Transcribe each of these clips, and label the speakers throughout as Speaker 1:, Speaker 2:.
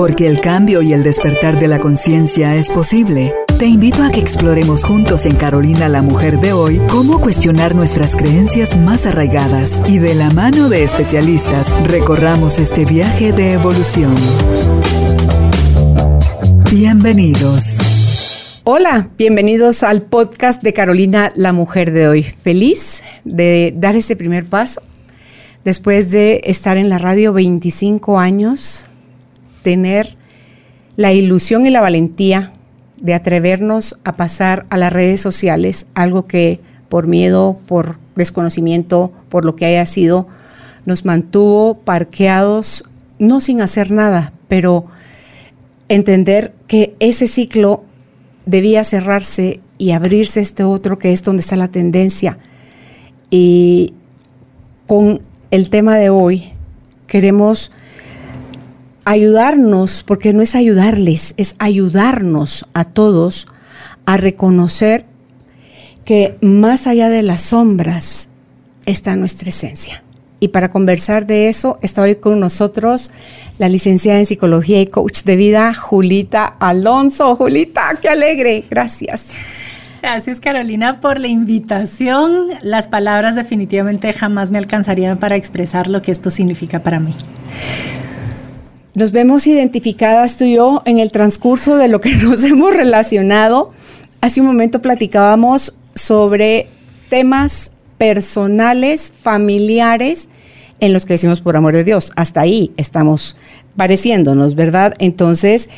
Speaker 1: Porque el cambio y el despertar de la conciencia es posible. Te invito a que exploremos juntos en Carolina la Mujer de hoy cómo cuestionar nuestras creencias más arraigadas y de la mano de especialistas recorramos este viaje de evolución. Bienvenidos.
Speaker 2: Hola, bienvenidos al podcast de Carolina la Mujer de hoy. Feliz de dar este primer paso después de estar en la radio 25 años tener la ilusión y la valentía de atrevernos a pasar a las redes sociales, algo que por miedo, por desconocimiento, por lo que haya sido, nos mantuvo parqueados, no sin hacer nada, pero entender que ese ciclo debía cerrarse y abrirse este otro que es donde está la tendencia. Y con el tema de hoy queremos ayudarnos, porque no es ayudarles, es ayudarnos a todos a reconocer que más allá de las sombras está nuestra esencia. Y para conversar de eso está hoy con nosotros la licenciada en psicología y coach de vida, Julita Alonso. Julita, qué alegre. Gracias.
Speaker 3: Gracias Carolina por la invitación. Las palabras definitivamente jamás me alcanzarían para expresar lo que esto significa para mí.
Speaker 2: Nos vemos identificadas tú y yo en el transcurso de lo que nos hemos relacionado. Hace un momento platicábamos sobre temas personales, familiares, en los que decimos por amor de Dios. Hasta ahí estamos pareciéndonos, ¿verdad? Entonces,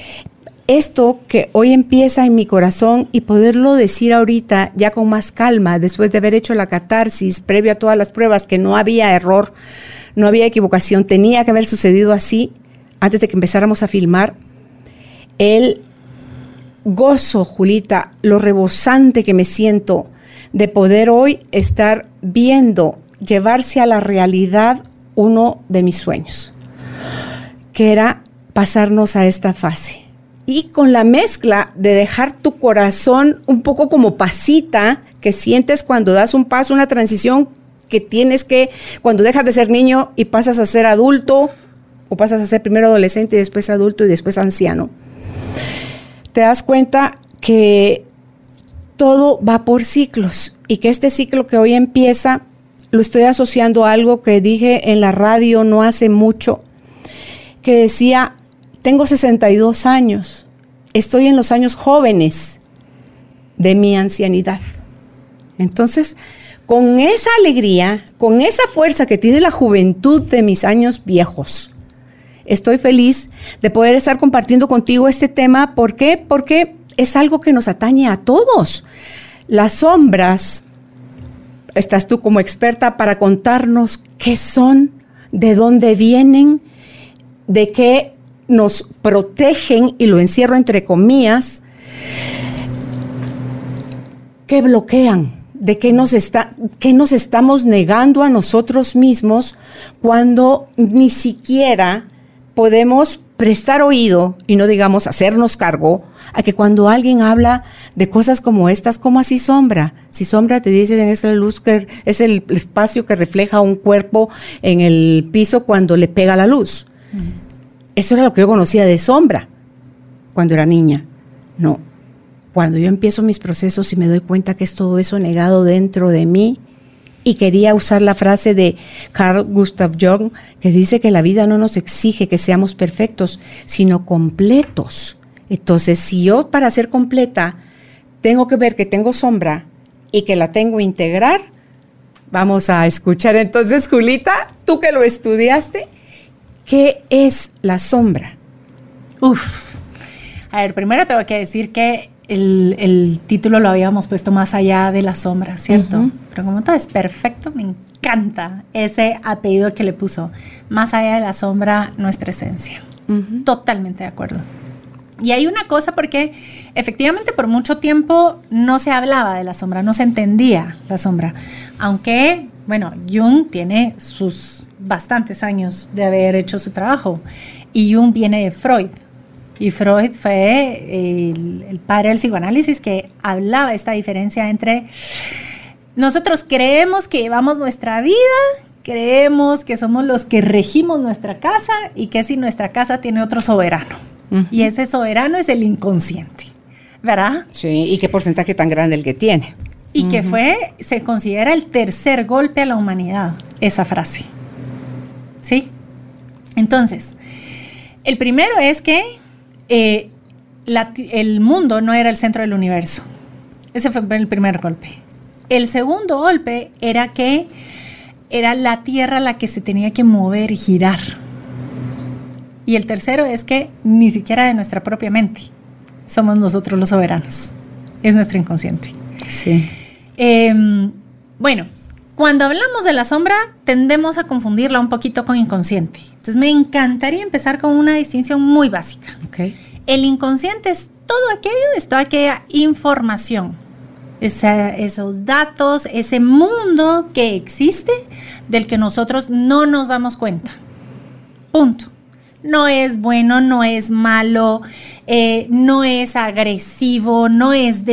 Speaker 2: esto que hoy empieza en mi corazón y poderlo decir ahorita ya con más calma, después de haber hecho la catarsis previo a todas las pruebas, que no había error, no había equivocación, tenía que haber sucedido así, antes de que empezáramos a filmar, el gozo, Julita, lo rebosante que me siento de poder hoy estar viendo llevarse a la realidad uno de mis sueños, que era pasarnos a esta fase. Y con la mezcla de dejar tu corazón un poco como pasita, que sientes cuando das un paso, una transición que tienes que, cuando dejas de ser niño y pasas a ser adulto, o pasas a ser primero adolescente y después adulto y después anciano, te das cuenta que todo va por ciclos y que este ciclo que hoy empieza lo estoy asociando a algo que dije en la radio no hace mucho, que decía, tengo 62 años, estoy en los años jóvenes de mi ancianidad. Entonces, con esa alegría, con esa fuerza que tiene la juventud de mis años viejos, estoy feliz de poder estar compartiendo contigo este tema. ¿Por qué? Porque es algo que nos atañe a todos. Las sombras, estás tú como experta para contarnos qué son, de dónde vienen, de qué nos protegen, y lo encierro entre comillas, qué bloquean, de qué nos, está, qué nos estamos negando a nosotros mismos cuando ni siquiera podemos prestar oído y no digamos hacernos cargo a que cuando alguien habla de cosas como estas, como así sombra? Si sombra te dice en esta luz que es el espacio que refleja un cuerpo en el piso cuando le pega la luz. Eso era lo que yo conocía de sombra cuando era niña. No. Cuando yo empiezo mis procesos y me doy cuenta que es todo eso negado dentro de mí, y quería usar la frase de Carl Gustav Jung, que dice que la vida no nos exige que seamos perfectos, sino completos. Entonces, si yo para ser completa tengo que ver que tengo sombra y que la tengo integrar, vamos a escuchar entonces, Julita, tú que lo estudiaste, ¿qué es la sombra?
Speaker 3: Uf. A ver, primero tengo que decir que el, título lo habíamos puesto más allá de la sombra, ¿cierto? Pero como todo es perfecto, me encanta ese apellido que le puso. Más allá de la sombra, nuestra esencia. Totalmente de acuerdo. Y hay una cosa porque efectivamente por mucho tiempo no se hablaba de la sombra, no se entendía la sombra. Aunque, bueno, Jung tiene sus bastantes años de haber hecho su trabajo. Y Jung viene de Freud. Y Freud fue el, padre del psicoanálisis que hablaba esta diferencia entre nosotros creemos que llevamos nuestra vida, creemos que somos los que regimos nuestra casa y que si nuestra casa tiene otro soberano. Y ese soberano es el inconsciente, ¿verdad?
Speaker 2: Sí, ¿y qué porcentaje tan grande el que tiene?
Speaker 3: Y que fue, se considera el tercer golpe a la humanidad, esa frase. ¿Sí? Entonces, el primero es que eh, el mundo no era el centro del universo. Ese fue el primer golpe. El segundo golpe era que era la Tierra la que se tenía que mover y girar. Y el tercero es que ni siquiera de nuestra propia mente somos nosotros los soberanos. Es nuestro inconsciente.
Speaker 2: Sí.
Speaker 3: Em, bueno, cuando hablamos de la sombra, tendemos a confundirla un poquito con inconsciente. Entonces, me encantaría empezar con una distinción muy básica.
Speaker 2: Okay.
Speaker 3: El inconsciente es todo aquello, es toda aquella información, esos datos, ese mundo que existe del que nosotros no nos damos cuenta. Punto. No es bueno, no es malo, eh, no es agresivo, no es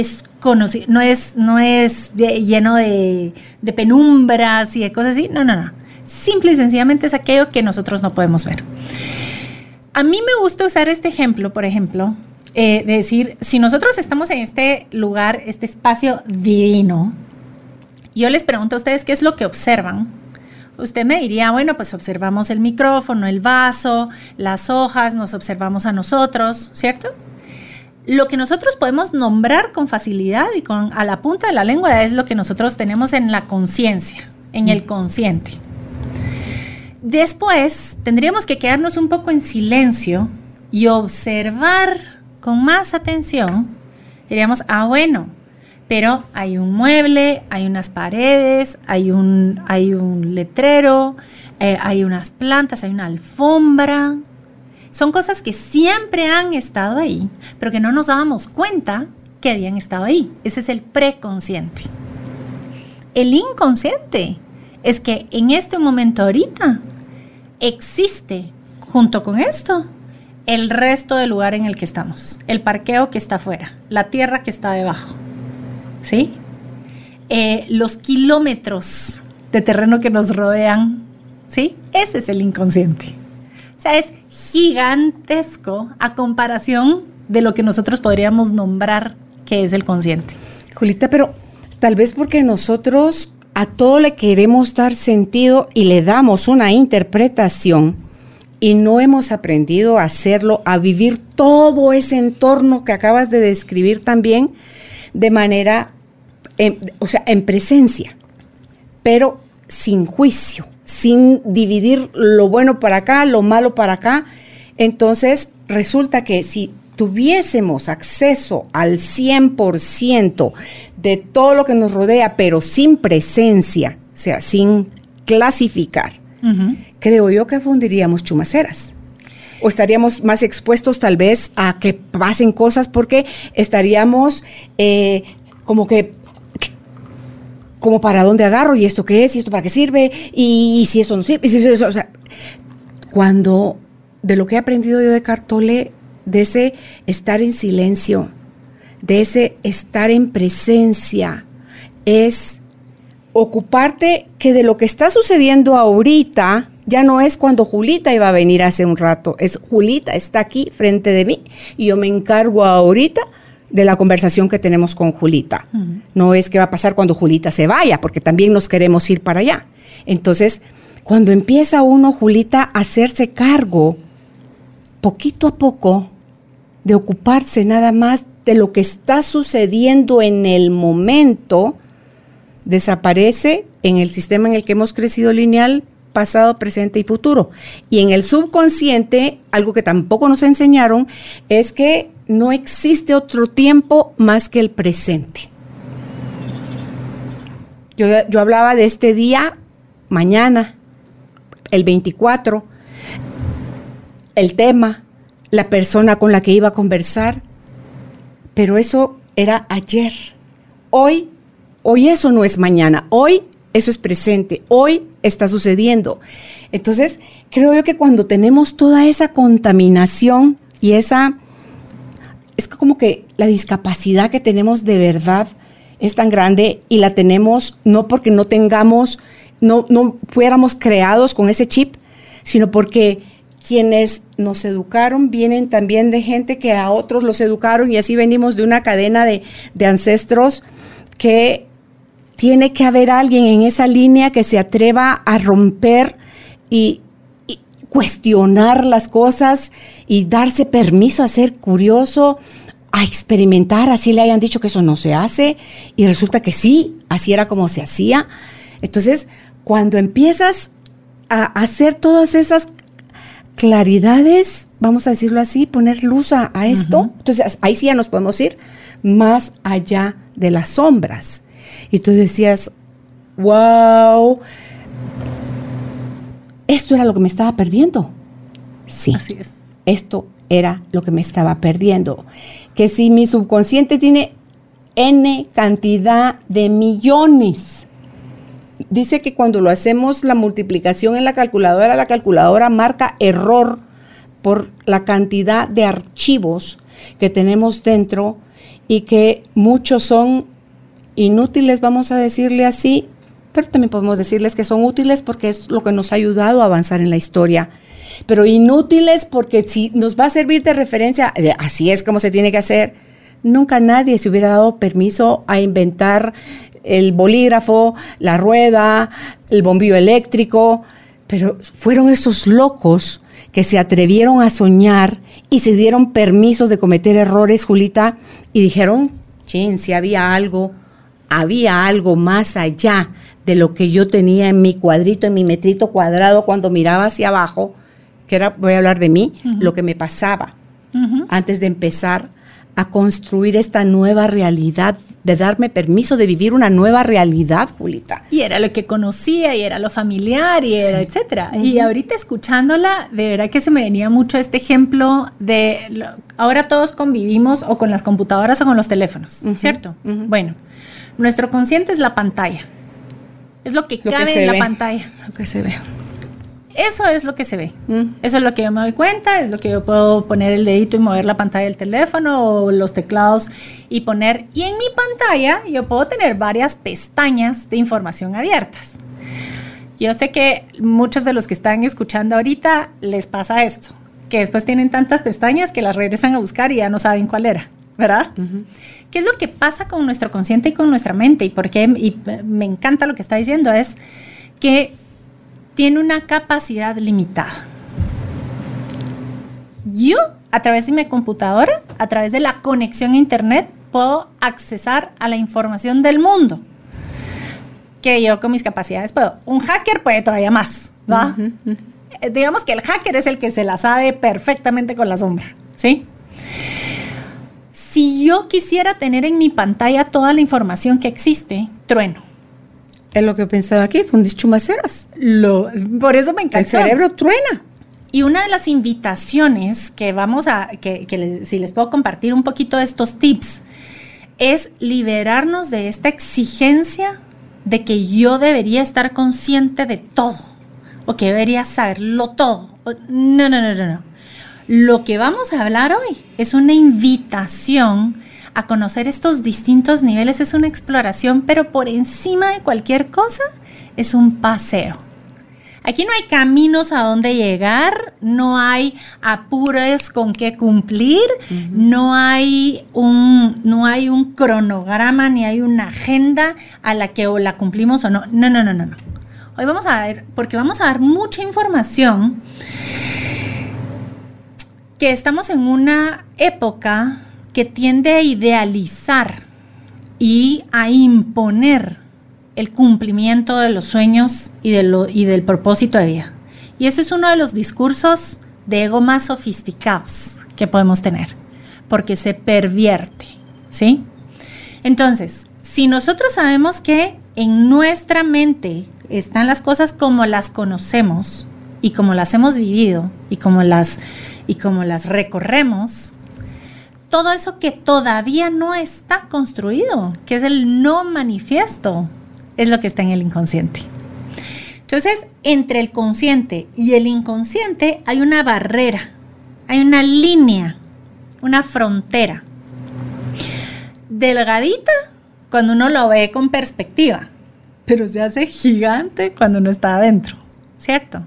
Speaker 3: no es, no es lleno de, de penumbras y de cosas así. No, no, no. Simple y sencillamente es aquello que nosotros no podemos ver. A mí me gusta usar este ejemplo, por ejemplo, eh, de decir, si nosotros estamos en este lugar, este espacio divino, yo les pregunto a ustedes qué es lo que observan. Usted me diría, bueno, pues observamos el micrófono, el vaso, las hojas, nos observamos a nosotros, ¿cierto? Lo que nosotros podemos nombrar con facilidad y con a la punta de la lengua es lo que nosotros tenemos en la conciencia, en el consciente. Después tendríamos que quedarnos un poco en silencio y observar con más atención, diríamos, ah, bueno, pero hay un mueble, hay unas paredes, hay un, hay un letrero, eh, hay unas plantas, hay una alfombra. Son cosas que siempre han estado ahí, pero que no nos dábamos cuenta que habían estado ahí. Ese es el preconsciente. El inconsciente es que en este momento ahorita existe junto con esto el resto del lugar en el que estamos, el parqueo que está afuera, la tierra que está debajo, ¿sí? Eh, los kilómetros de terreno que nos rodean, ¿sí? Ese es el inconsciente. O sea, es gigantesco a comparación de lo que nosotros podríamos nombrar que es el consciente.
Speaker 2: Julita, pero tal vez porque nosotros a todo le queremos dar sentido y le damos una interpretación y no hemos aprendido a hacerlo, a vivir todo ese entorno que acabas de describir también de manera, o sea, en presencia, pero sin juicio, sin dividir lo bueno para acá, lo malo para acá. Entonces, resulta que si tuviésemos acceso al 100% de todo lo que nos rodea, pero sin presencia, o sea, sin clasificar, creo yo que fundiríamos chumaceras. O estaríamos más expuestos tal vez a que pasen cosas porque estaríamos eh, como que como para dónde agarro y esto qué es y esto para qué sirve y, si eso no sirve. o sea, cuando de lo que he aprendido yo de Cartole, de ese estar en silencio, de ese estar en presencia, es ocuparte que de lo que está sucediendo ahorita ya no es cuando Julita iba a venir hace un rato, es Julita está aquí frente de mí y yo me encargo ahorita de la conversación que tenemos con Julita. No es que va a pasar cuando Julita se vaya, porque también nos queremos ir para allá. Entonces, cuando empieza uno, Julita, a hacerse cargo, poquito a poco, de ocuparse nada más de lo que está sucediendo en el momento, desaparece en el sistema en el que hemos crecido lineal pasado, presente y futuro. Y en el subconsciente, algo que tampoco nos enseñaron, es que no existe otro tiempo más que el presente. Yo, yo hablaba de este día, mañana, el 24, el tema, la persona con la que iba a conversar, pero eso era ayer. Hoy Hoy eso no es mañana, hoy eso es presente, hoy está sucediendo. Entonces, creo yo que cuando tenemos toda esa contaminación y esa, es como que la discapacidad que tenemos de verdad es tan grande y la tenemos no porque no tengamos, no, no fuéramos creados con ese chip, sino porque quienes nos educaron vienen también de gente que a otros los educaron y así venimos de una cadena de, de ancestros que tiene que haber alguien en esa línea que se atreva a romper y, y cuestionar las cosas y darse permiso a ser curioso, a experimentar, así le hayan dicho que eso no se hace y resulta que sí, así era como se hacía. Entonces, cuando empiezas a hacer todas esas claridades, vamos a decirlo así, poner luz a, a esto, entonces ahí sí ya nos podemos ir más allá de las sombras. Y tú decías, wow, esto era lo que me estaba perdiendo. Sí,
Speaker 3: Así es.
Speaker 2: esto era lo que me estaba perdiendo. Que si mi subconsciente tiene N cantidad de millones, dice que cuando lo hacemos la multiplicación en la calculadora, la calculadora marca error por la cantidad de archivos que tenemos dentro y que muchos son inútiles, vamos a decirle así, pero también podemos decirles que son útiles porque es lo que nos ha ayudado a avanzar en la historia. Pero inútiles porque si nos va a servir de referencia, así es como se tiene que hacer, nunca nadie se hubiera dado permiso a inventar el bolígrafo, la rueda, el bombillo eléctrico, pero fueron esos locos que se atrevieron a soñar y se dieron permisos de cometer errores, Julita, y dijeron, chin, si había algo, había algo más allá de lo que yo tenía en mi cuadrito, en mi metrito cuadrado cuando miraba hacia abajo, que era, voy a hablar de mí, uh -huh. lo que me pasaba uh -huh. antes de empezar a construir esta nueva realidad, de darme permiso de vivir una nueva realidad, Julita.
Speaker 3: Y era lo que conocía, y era lo familiar, y era, sí. etcétera. Uh -huh. Y ahorita escuchándola, de verdad que se me venía mucho este ejemplo de lo, ahora todos convivimos o con las computadoras o con los teléfonos, ¿cierto? Bueno, nuestro consciente es la pantalla. Es lo que
Speaker 2: Lo
Speaker 3: cabe
Speaker 2: que
Speaker 3: en la pantalla.
Speaker 2: Lo que se ve.
Speaker 3: Eso es lo que se ve.
Speaker 2: Mm.
Speaker 3: Eso es lo que yo me doy cuenta, es lo que yo puedo poner el dedito y mover la pantalla del teléfono o los teclados y poner. Y en mi pantalla yo puedo tener varias pestañas de información abiertas. Yo sé que muchos de los que están escuchando ahorita les pasa esto, que después tienen tantas pestañas que las regresan a buscar y ya no saben cuál era. ¿Verdad? Uh -huh. ¿Qué es lo que pasa con nuestro consciente y con nuestra mente? Y por qué y me encanta lo que está diciendo es que tiene una capacidad limitada. Yo, a través de mi computadora, a través de la conexión a Internet, puedo accesar a la información del mundo. Que yo con mis capacidades puedo. Un hacker puede todavía más, ¿va? Uh -huh. Digamos que el hacker es el que se la sabe perfectamente con la sombra, ¿sí? Si yo quisiera tener en mi pantalla toda la información que existe, trueno.
Speaker 2: Es lo que pensaba aquí, fundís chumaceras.
Speaker 3: Lo, por eso me encanta.
Speaker 2: El cerebro truena.
Speaker 3: Y una de las invitaciones que vamos a, que, que si les puedo compartir un poquito de estos tips, es liberarnos de esta exigencia de que yo debería estar consciente de todo, o que debería saberlo todo. No, no, no, no, no. Lo que vamos a hablar hoy es una invitación a conocer estos distintos niveles, es una exploración, pero por encima de cualquier cosa es un paseo. Aquí no hay caminos a dónde llegar, no hay apuros con qué cumplir, uh -huh. no, hay un, no hay un cronograma ni hay una agenda a la que o la cumplimos o no. No, no, no, no, no. Hoy vamos a ver, porque vamos a dar mucha información que estamos en una época que tiende a idealizar y a imponer el cumplimiento de los sueños y, de lo, y del propósito de vida. Y ese es uno de los discursos de ego más sofisticados que podemos tener, porque se pervierte, ¿sí? Entonces, si nosotros sabemos que en nuestra mente están las cosas como las conocemos y como las hemos vivido y como las y como las recorremos, todo eso que todavía no está construido, que es el no manifiesto, es lo que está en el inconsciente. Entonces, entre el consciente y el inconsciente hay una barrera, hay una línea, una frontera. Delgadita cuando uno lo ve con perspectiva, pero se hace gigante cuando uno está adentro, ¿cierto?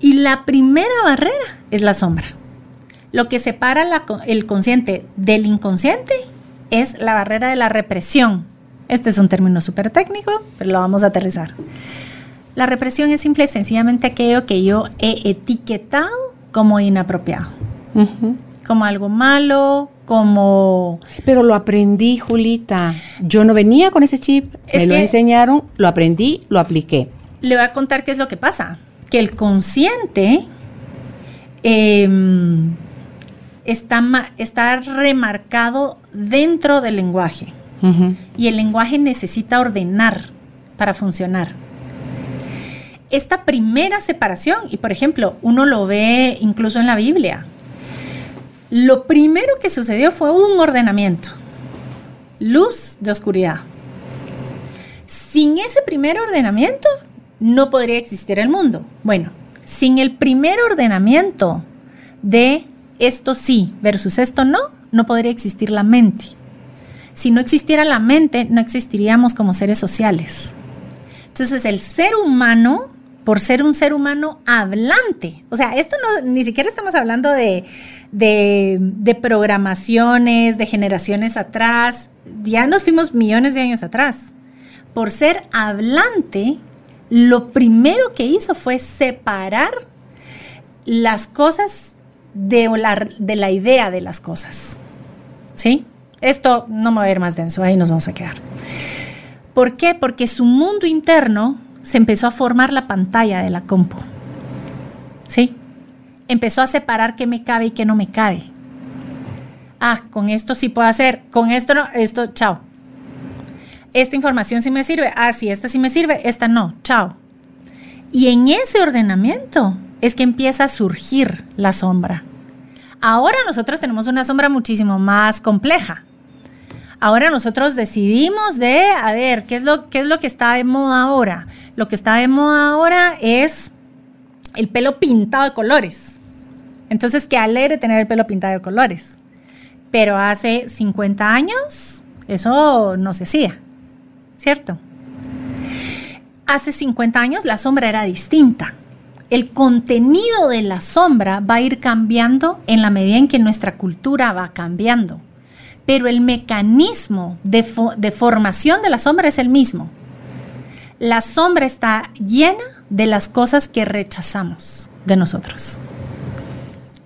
Speaker 3: Y la primera barrera es la sombra. Lo que separa el consciente del inconsciente es la barrera de la represión. Este es un término súper técnico, pero lo vamos a aterrizar. La represión es simple y sencillamente aquello que yo he etiquetado como inapropiado, como algo malo, como...
Speaker 2: Pero lo aprendí, Julita. Yo no venía con ese chip, me lo enseñaron, lo aprendí, lo apliqué.
Speaker 3: Le voy a contar qué es lo que pasa. Que el consciente em, está, está remarcado dentro del lenguaje. Y el lenguaje necesita ordenar para funcionar. Esta primera separación, y por ejemplo, uno lo ve incluso en la Biblia, lo primero que sucedió fue un ordenamiento, luz de oscuridad. Sin ese primer ordenamiento no podría existir el mundo. Bueno, sin el primer ordenamiento de esto sí versus esto no, no podría existir la mente. Si no existiera la mente, no existiríamos como seres sociales. Entonces el ser humano, por ser un ser humano hablante, o sea, esto no, ni siquiera estamos hablando de, de programaciones, de generaciones atrás, ya nos fuimos millones de años atrás. Por ser hablante, lo primero que hizo fue separar las cosas de la, de la idea de las cosas. ¿Sí? Esto no me va a ir más denso, ahí nos vamos a quedar. ¿Por qué? Porque su mundo interno se empezó a formar la pantalla de la compu. ¿Sí? Empezó a separar qué me cabe y qué no me cabe. Ah, con esto sí puedo hacer, con esto no, esto, chao. Esta información sí me sirve, ah, sí, esta sí me sirve, esta no, chao. Y en ese ordenamiento es que empieza a surgir la sombra. Ahora nosotros tenemos una sombra muchísimo más compleja. Ahora nosotros decidimos de, a ver, ¿qué es lo, qué es lo que está de moda ahora? Lo que está de moda ahora es el pelo pintado de colores. Entonces, qué alegre tener el pelo pintado de colores. Pero hace 50 años eso no se hacía, ¿cierto? Hace 50 años la sombra era distinta el contenido de la sombra va a ir cambiando en la medida en que nuestra cultura va cambiando. Pero el mecanismo de, formación de la sombra es el mismo. La sombra está llena de las cosas que rechazamos de nosotros.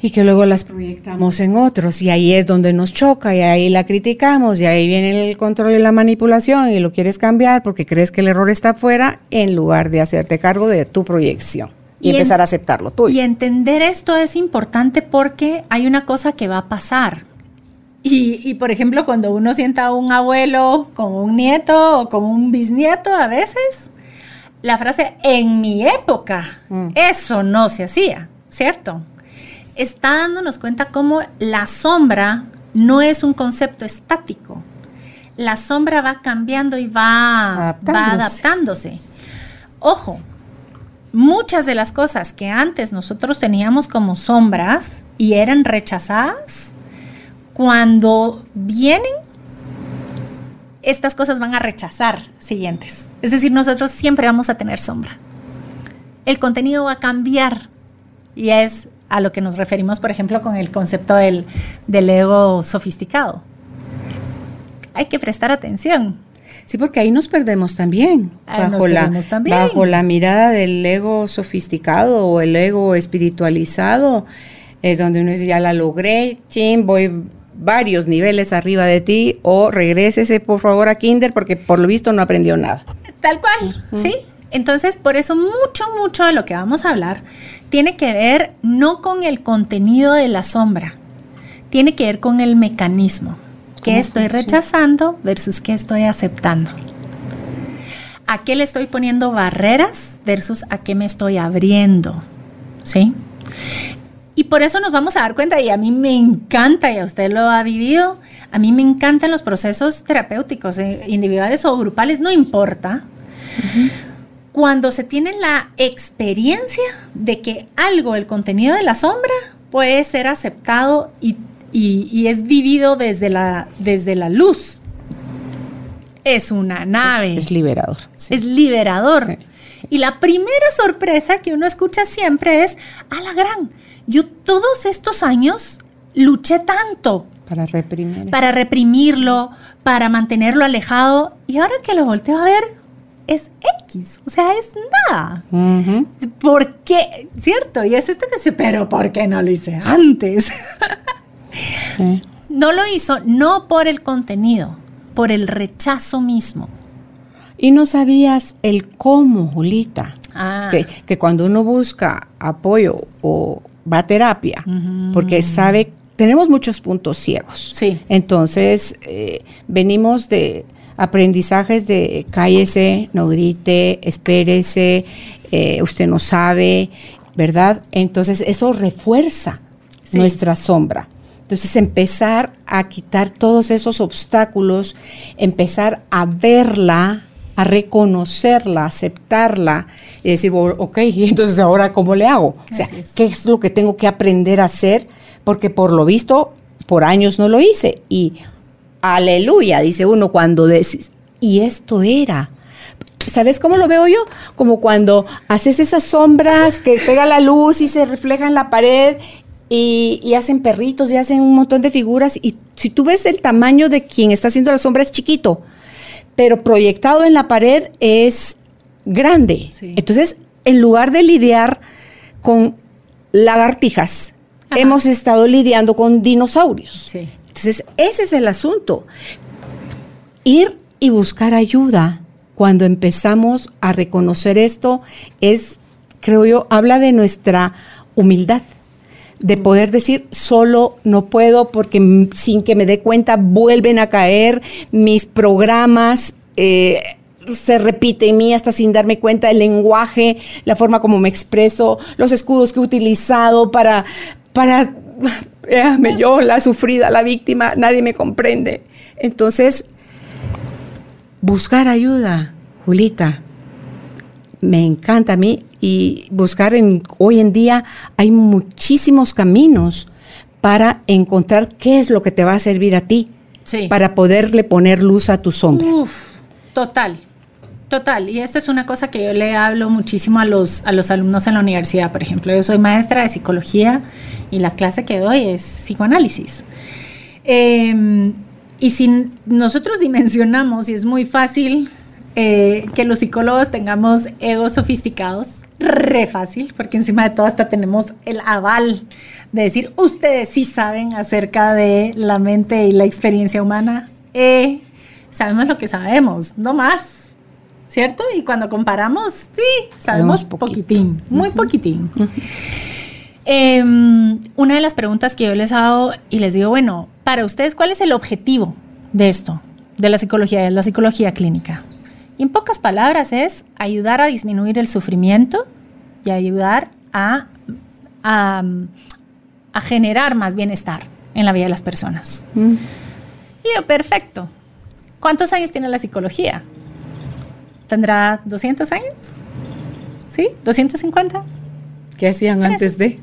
Speaker 2: Y que luego las proyectamos en otros y ahí es donde nos choca y ahí la criticamos y ahí viene el control y la manipulación y lo quieres cambiar porque crees que el error está afuera en lugar de hacerte cargo de tu proyección y, empezar a aceptarlo tuyo.
Speaker 3: Y entender esto es importante porque hay una cosa que va a pasar. Y, por ejemplo, cuando uno sienta a un abuelo como un nieto o como un bisnieto a veces, la frase en mi época, mm. eso no se hacía, ¿cierto? Está dándonos cuenta cómo la sombra no es un concepto estático. La sombra va cambiando y va Va adaptándose. Ojo, muchas de las cosas que antes nosotros teníamos como sombras y eran rechazadas, cuando vienen, estas cosas van a rechazar siguientes. Es decir, nosotros siempre vamos a tener sombra. El contenido va a cambiar y es a lo que nos referimos, por ejemplo, con el concepto del, del ego sofisticado. Hay que prestar atención
Speaker 2: Sí, porque ahí nos perdemos también, bajo, la, bajo la mirada del ego sofisticado o el ego espiritualizado, es donde uno dice, ya la logré, chin, voy varios niveles arriba de ti, o regrésese por favor a Kinder, porque por lo visto no aprendió nada.
Speaker 3: Tal cual, ¿sí? Entonces, por eso mucho, mucho de lo que vamos a hablar tiene que ver no con el contenido de la sombra, tiene que ver con el mecanismo. ¿Qué estoy rechazando versus qué estoy aceptando? ¿A qué le estoy poniendo barreras versus a qué me estoy abriendo? ¿Sí? Y por eso nos vamos a dar cuenta, y a mí me encanta, y a usted lo ha vivido, a mí me encantan los procesos terapéuticos, eh, individuales o grupales, no importa. Cuando se tiene la experiencia de que algo, el contenido de la sombra, puede ser aceptado y y, es vivido desde la, desde la luz. Es una nave.
Speaker 2: Es liberador.
Speaker 3: Es liberador. Y la primera sorpresa que uno escucha siempre es, a la gran, yo todos estos años luché tanto
Speaker 2: para reprimir.
Speaker 3: Para reprimirlo, para mantenerlo alejado. Y ahora que lo volteo a ver, es X, o sea, es nada. ¿Por qué? ¿Cierto? Y es esto que dice, pero ¿por qué no lo hice antes? No lo hizo no por el contenido, por el rechazo mismo.
Speaker 2: Y no sabías el cómo, Julita. Ah. Que, cuando uno busca apoyo o va a terapia, porque sabe, tenemos muchos puntos ciegos.
Speaker 3: Sí.
Speaker 2: Entonces, eh, venimos de aprendizajes de cállese, no grite, espérese, eh, usted no sabe, ¿verdad? Entonces, eso refuerza nuestra sombra. Entonces empezar a quitar todos esos obstáculos, empezar a verla, a reconocerla, aceptarla y decir, ok, entonces ahora ¿cómo le hago? O sea, ¿qué es lo que tengo que aprender a hacer? Porque por lo visto, por años no lo hice. Y aleluya, dice uno cuando decís, y esto era. ¿Sabes cómo lo veo yo? Como cuando haces esas sombras que pega la luz y se refleja en la pared y, hacen perritos y hacen un montón de figuras. Y si tú ves el tamaño de quien está haciendo la sombra es chiquito, pero proyectado en la pared es grande. Entonces, en lugar de lidiar con lagartijas, hemos estado lidiando con dinosaurios. Entonces, ese es el asunto. Ir y buscar ayuda cuando empezamos a reconocer esto es, creo yo, habla de nuestra humildad de poder decir, solo no puedo porque sin que me dé cuenta vuelven a caer mis programas. Eh, se repite en mí hasta sin darme cuenta el lenguaje, la forma como me expreso, los escudos que he utilizado para, para, yo, la sufrida, la víctima, nadie me comprende. Entonces, buscar ayuda, Julita, me encanta a mí y buscar en, hoy en día hay muchísimos caminos para encontrar qué es lo que te va a servir a ti, para poderle poner luz a tu sombra.
Speaker 3: Uf, total, total. Y esto es una cosa que yo le hablo muchísimo a los, a los alumnos en la universidad, por ejemplo. Yo soy maestra de psicología y la clase que doy es psicoanálisis. Em, y si nosotros dimensionamos, y es muy fácil eh, que los psicólogos tengamos egos sofisticados, re fácil, porque encima de todo hasta tenemos el aval de decir, ustedes sí saben acerca de la mente y la experiencia humana. Eh, sabemos lo que sabemos, no más, ¿cierto? Y cuando comparamos, sí, sabemos poquitín, muy poquitín. Em, una de las preguntas que yo les hago y les digo, bueno, para ustedes, ¿cuál es el objetivo de esto, de la psicología, de la psicología clínica? en pocas palabras es ayudar a disminuir el sufrimiento y ayudar a, a, generar más bienestar en la vida de las personas. Mm. Y yo, perfecto. ¿Cuántos años tiene la psicología? ¿Tendrá 200 años? ¿Sí? ¿250?
Speaker 2: ¿Qué hacían antes de?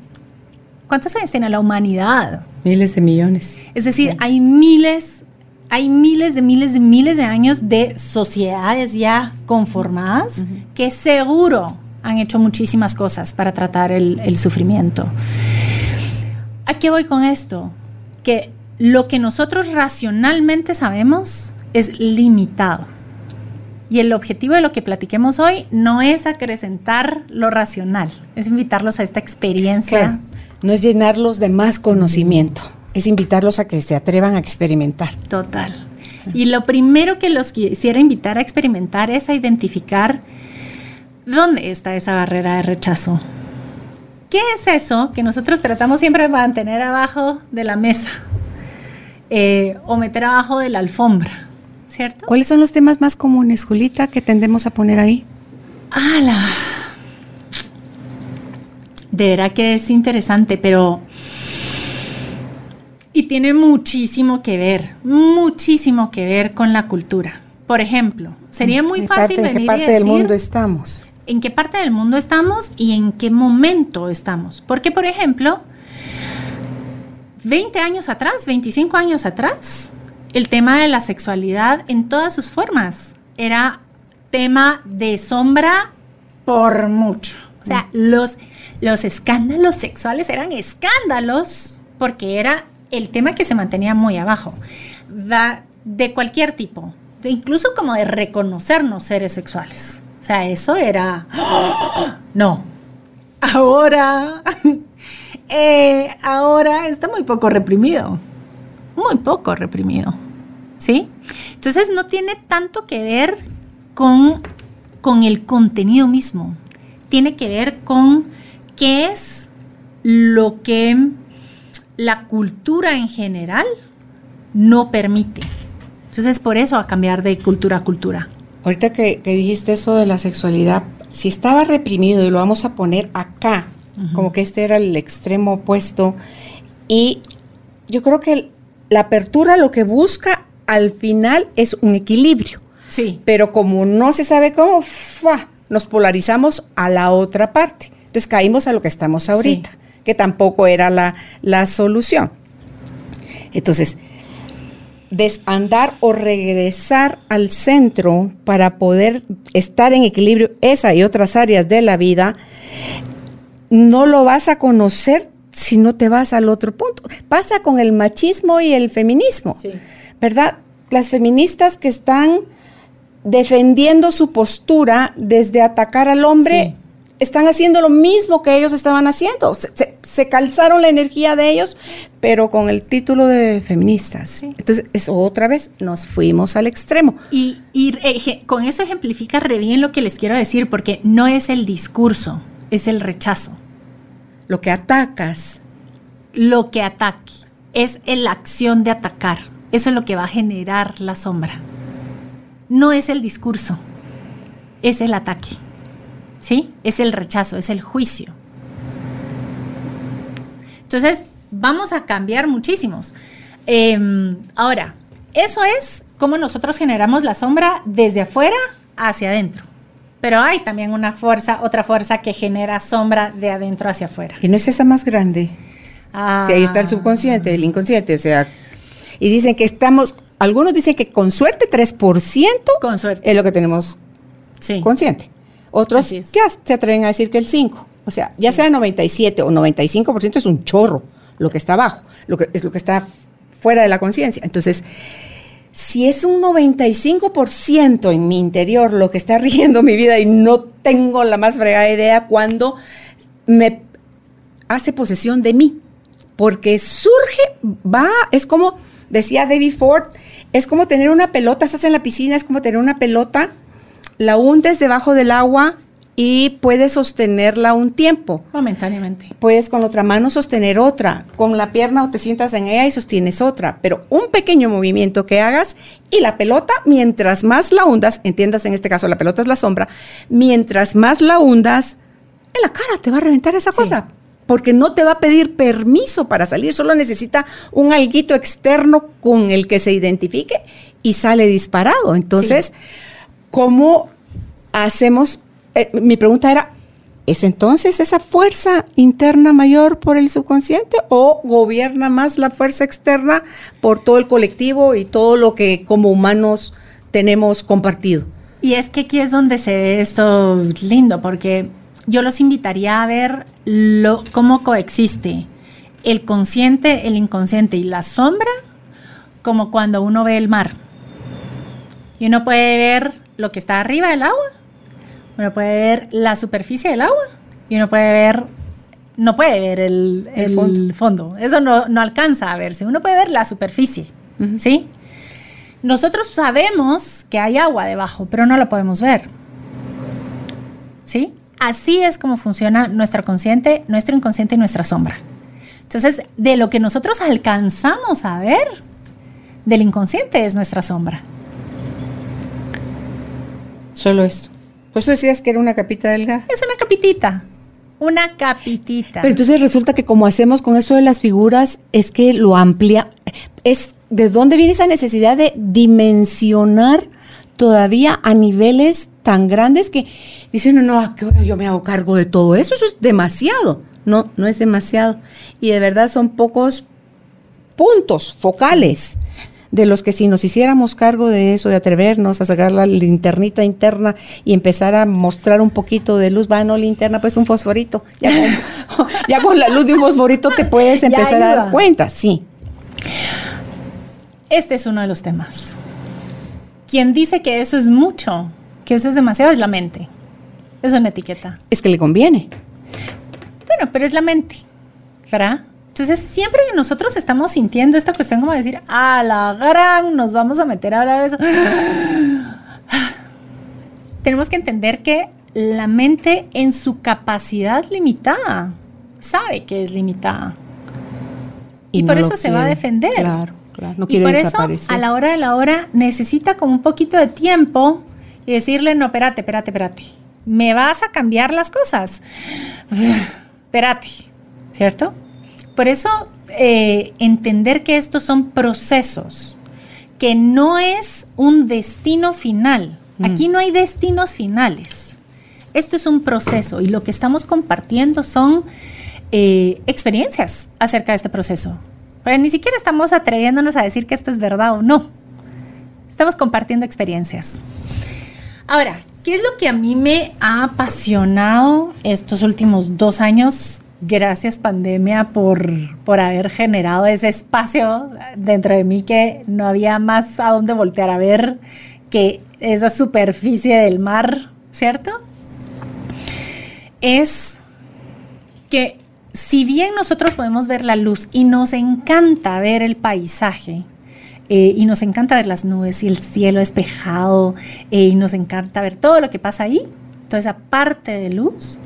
Speaker 3: ¿Cuántos años tiene la humanidad?
Speaker 2: Miles de millones.
Speaker 3: Es decir, hay miles hay miles de miles de miles de años de sociedades ya conformadas que seguro han hecho muchísimas cosas para tratar el, sufrimiento. ¿A qué voy con esto? Que lo que nosotros racionalmente sabemos es limitado. Y el objetivo de lo que platiquemos hoy no es acrecentar lo racional, es invitarlos a esta experiencia.
Speaker 2: No es llenarlos de más conocimiento es invitarlos a que se atrevan a experimentar.
Speaker 3: Total. Y lo primero que los quisiera invitar a experimentar es a identificar dónde está esa barrera de rechazo. ¿Qué es eso que nosotros tratamos siempre de mantener abajo de la mesa eh, o meter abajo de la alfombra? ¿Cierto?
Speaker 2: ¿Cuáles son los temas más comunes, Julita, que tendemos a poner ahí?
Speaker 3: ¡Hala! De verdad que es interesante, pero y tiene muchísimo que ver, muchísimo que ver con la cultura. Por ejemplo, sería muy fácil
Speaker 2: ¿En qué parte del mundo estamos?
Speaker 3: ¿En qué parte del mundo estamos y en qué momento estamos? Porque, por ejemplo, 20 años atrás, 25 años atrás, el tema de la sexualidad en todas sus formas era tema de sombra por mucho. O sea, los, los escándalos sexuales eran escándalos porque era el tema que se mantenía muy abajo. De cualquier tipo, incluso como de reconocernos seres sexuales. O sea, eso era... No. Ahora... Eh, ahora está muy poco reprimido. Muy poco reprimido. ¿Sí? Entonces no tiene tanto que ver con, con el contenido mismo. Tiene que ver con qué es lo que la cultura en general no permite. Entonces, por eso a cambiar de cultura a cultura.
Speaker 2: Ahorita que, dijiste eso de la sexualidad, si estaba reprimido y lo vamos a poner acá, como que este era el extremo opuesto, y yo creo que la apertura lo que busca al final es un equilibrio.
Speaker 3: Sí.
Speaker 2: Pero como no se sabe cómo, nos polarizamos a la otra parte. Entonces caímos a lo que estamos ahorita, que tampoco era la, la solución. Entonces, desandar o regresar al centro para poder estar en equilibrio esa y otras áreas de la vida, no lo vas a conocer si no te vas al otro punto. Pasa con el machismo y el feminismo, ¿verdad? Las feministas que están defendiendo su postura desde atacar al hombre están haciendo lo mismo que ellos estaban haciendo. Se, calzaron la energía de ellos, pero con el título de feministas. Entonces, eso otra vez nos fuimos al extremo.
Speaker 3: Y, eh, con eso ejemplifica re bien lo que les quiero decir, porque no es el discurso, es el rechazo.
Speaker 2: Lo que atacas.
Speaker 3: Lo que ataque. Es la acción de atacar. Eso es lo que va a generar la sombra. No es el discurso, es el ataque. ¿sí? Es el rechazo, es el juicio. Entonces, vamos a cambiar muchísimos. Em, ahora, eso es cómo nosotros generamos la sombra desde afuera hacia adentro. Pero hay también una fuerza, otra fuerza que genera sombra de adentro hacia afuera.
Speaker 2: ¿Y no es esa más grande?
Speaker 3: Ah.
Speaker 2: ahí está el subconsciente, el inconsciente, o sea, y dicen que estamos, algunos dicen que con suerte 3%
Speaker 3: con suerte.
Speaker 2: es lo que tenemos
Speaker 3: sí.
Speaker 2: consciente. Otros ya se atreven a decir que el 5. O sea, ya sea 97 o 95% es un chorro lo que está abajo, lo que es lo que está fuera de la conciencia. Entonces, si es un 95% en mi interior lo que está rigiendo mi vida y no tengo la más fregada idea cuando me hace posesión de mí, porque surge, va, es como decía David Ford, es como tener una pelota, estás en la piscina, es como tener una pelota la hundes debajo del agua y puedes sostenerla un tiempo.
Speaker 3: Momentáneamente.
Speaker 2: Puedes con la otra mano sostener otra, con la pierna o te sientas en ella y sostienes otra, pero un pequeño movimiento que hagas y la pelota, mientras más la hundas, entiendas en este caso la pelota es la sombra, mientras más la hundas, en la cara te va a reventar esa cosa. Porque no te va a pedir permiso para salir, solo necesita un alguito externo con el que se identifique y sale disparado. Entonces, ¿Cómo hacemos? Eh, mi pregunta era, ¿es entonces esa fuerza interna mayor por el subconsciente o gobierna más la fuerza externa por todo el colectivo y todo lo que como humanos tenemos compartido?
Speaker 3: Y es que aquí es donde se ve esto lindo, porque yo los invitaría a ver lo, cómo coexiste el consciente, el inconsciente y la sombra, como cuando uno ve el mar. Y uno puede ver lo que está arriba del agua, uno puede ver la superficie del agua y uno puede ver, no puede ver el, fondo. Eso no, alcanza a verse, uno puede ver la superficie, ¿sí? Nosotros sabemos que hay agua debajo, pero no lo podemos ver. ¿Sí? Así es como funciona nuestro consciente, nuestro inconsciente y nuestra sombra. Entonces, de lo que nosotros alcanzamos a ver, del inconsciente es nuestra sombra.
Speaker 2: Solo eso. Pues tú decías que era una capita delgada.
Speaker 3: Es una capitita. Una capitita.
Speaker 2: Pero entonces resulta que como hacemos con eso de las figuras, es que lo amplia. Es de dónde viene esa necesidad de dimensionar todavía a niveles tan grandes que dicen, no, no, ¿a qué hora yo me hago cargo de todo eso? Eso es demasiado. No, no es demasiado. Y de verdad son pocos puntos focales de los que si nos hiciéramos cargo de eso, de atrevernos a sacar la linternita interna y empezar a mostrar un poquito de luz, va, no linterna, pues un fosforito. Ya con, ya con la luz de un fosforito te puedes empezar a dar cuenta, sí.
Speaker 3: Este es uno de los temas. Quien dice que eso es mucho, que eso es demasiado, es la mente. Es una etiqueta.
Speaker 2: Es que le conviene.
Speaker 3: Bueno, pero es la mente, ¿verdad? Entonces, siempre que nosotros estamos sintiendo esta cuestión como decir, a la gran, nos vamos a meter a hablar de eso, tenemos que entender que la mente en su capacidad limitada sabe que es limitada. Y, por eso se va a defender.
Speaker 2: Claro, claro. No
Speaker 3: y por eso, a la hora de la hora, necesita como un poquito de tiempo y decirle, no, espérate, espérate, espérate. Me vas a cambiar las cosas. espérate, ¿cierto? Por eso, eh, entender que estos son procesos, que no es un destino final. Mm. Aquí no hay destinos finales. Esto es un proceso y lo que estamos compartiendo son eh, experiencias acerca de este proceso. Pero ni siquiera estamos atreviéndonos a decir que esto es verdad o no. Estamos compartiendo experiencias. Ahora, ¿qué es lo que a mí me ha apasionado estos últimos dos años? Gracias pandemia por, por haber generado ese espacio dentro de mí que no había más a dónde voltear a ver que esa superficie del mar, ¿cierto? Es que si bien nosotros podemos ver la luz y nos encanta ver el paisaje, eh, y nos encanta ver las nubes y el cielo despejado, eh, y nos encanta ver todo lo que pasa ahí, toda esa parte de luz,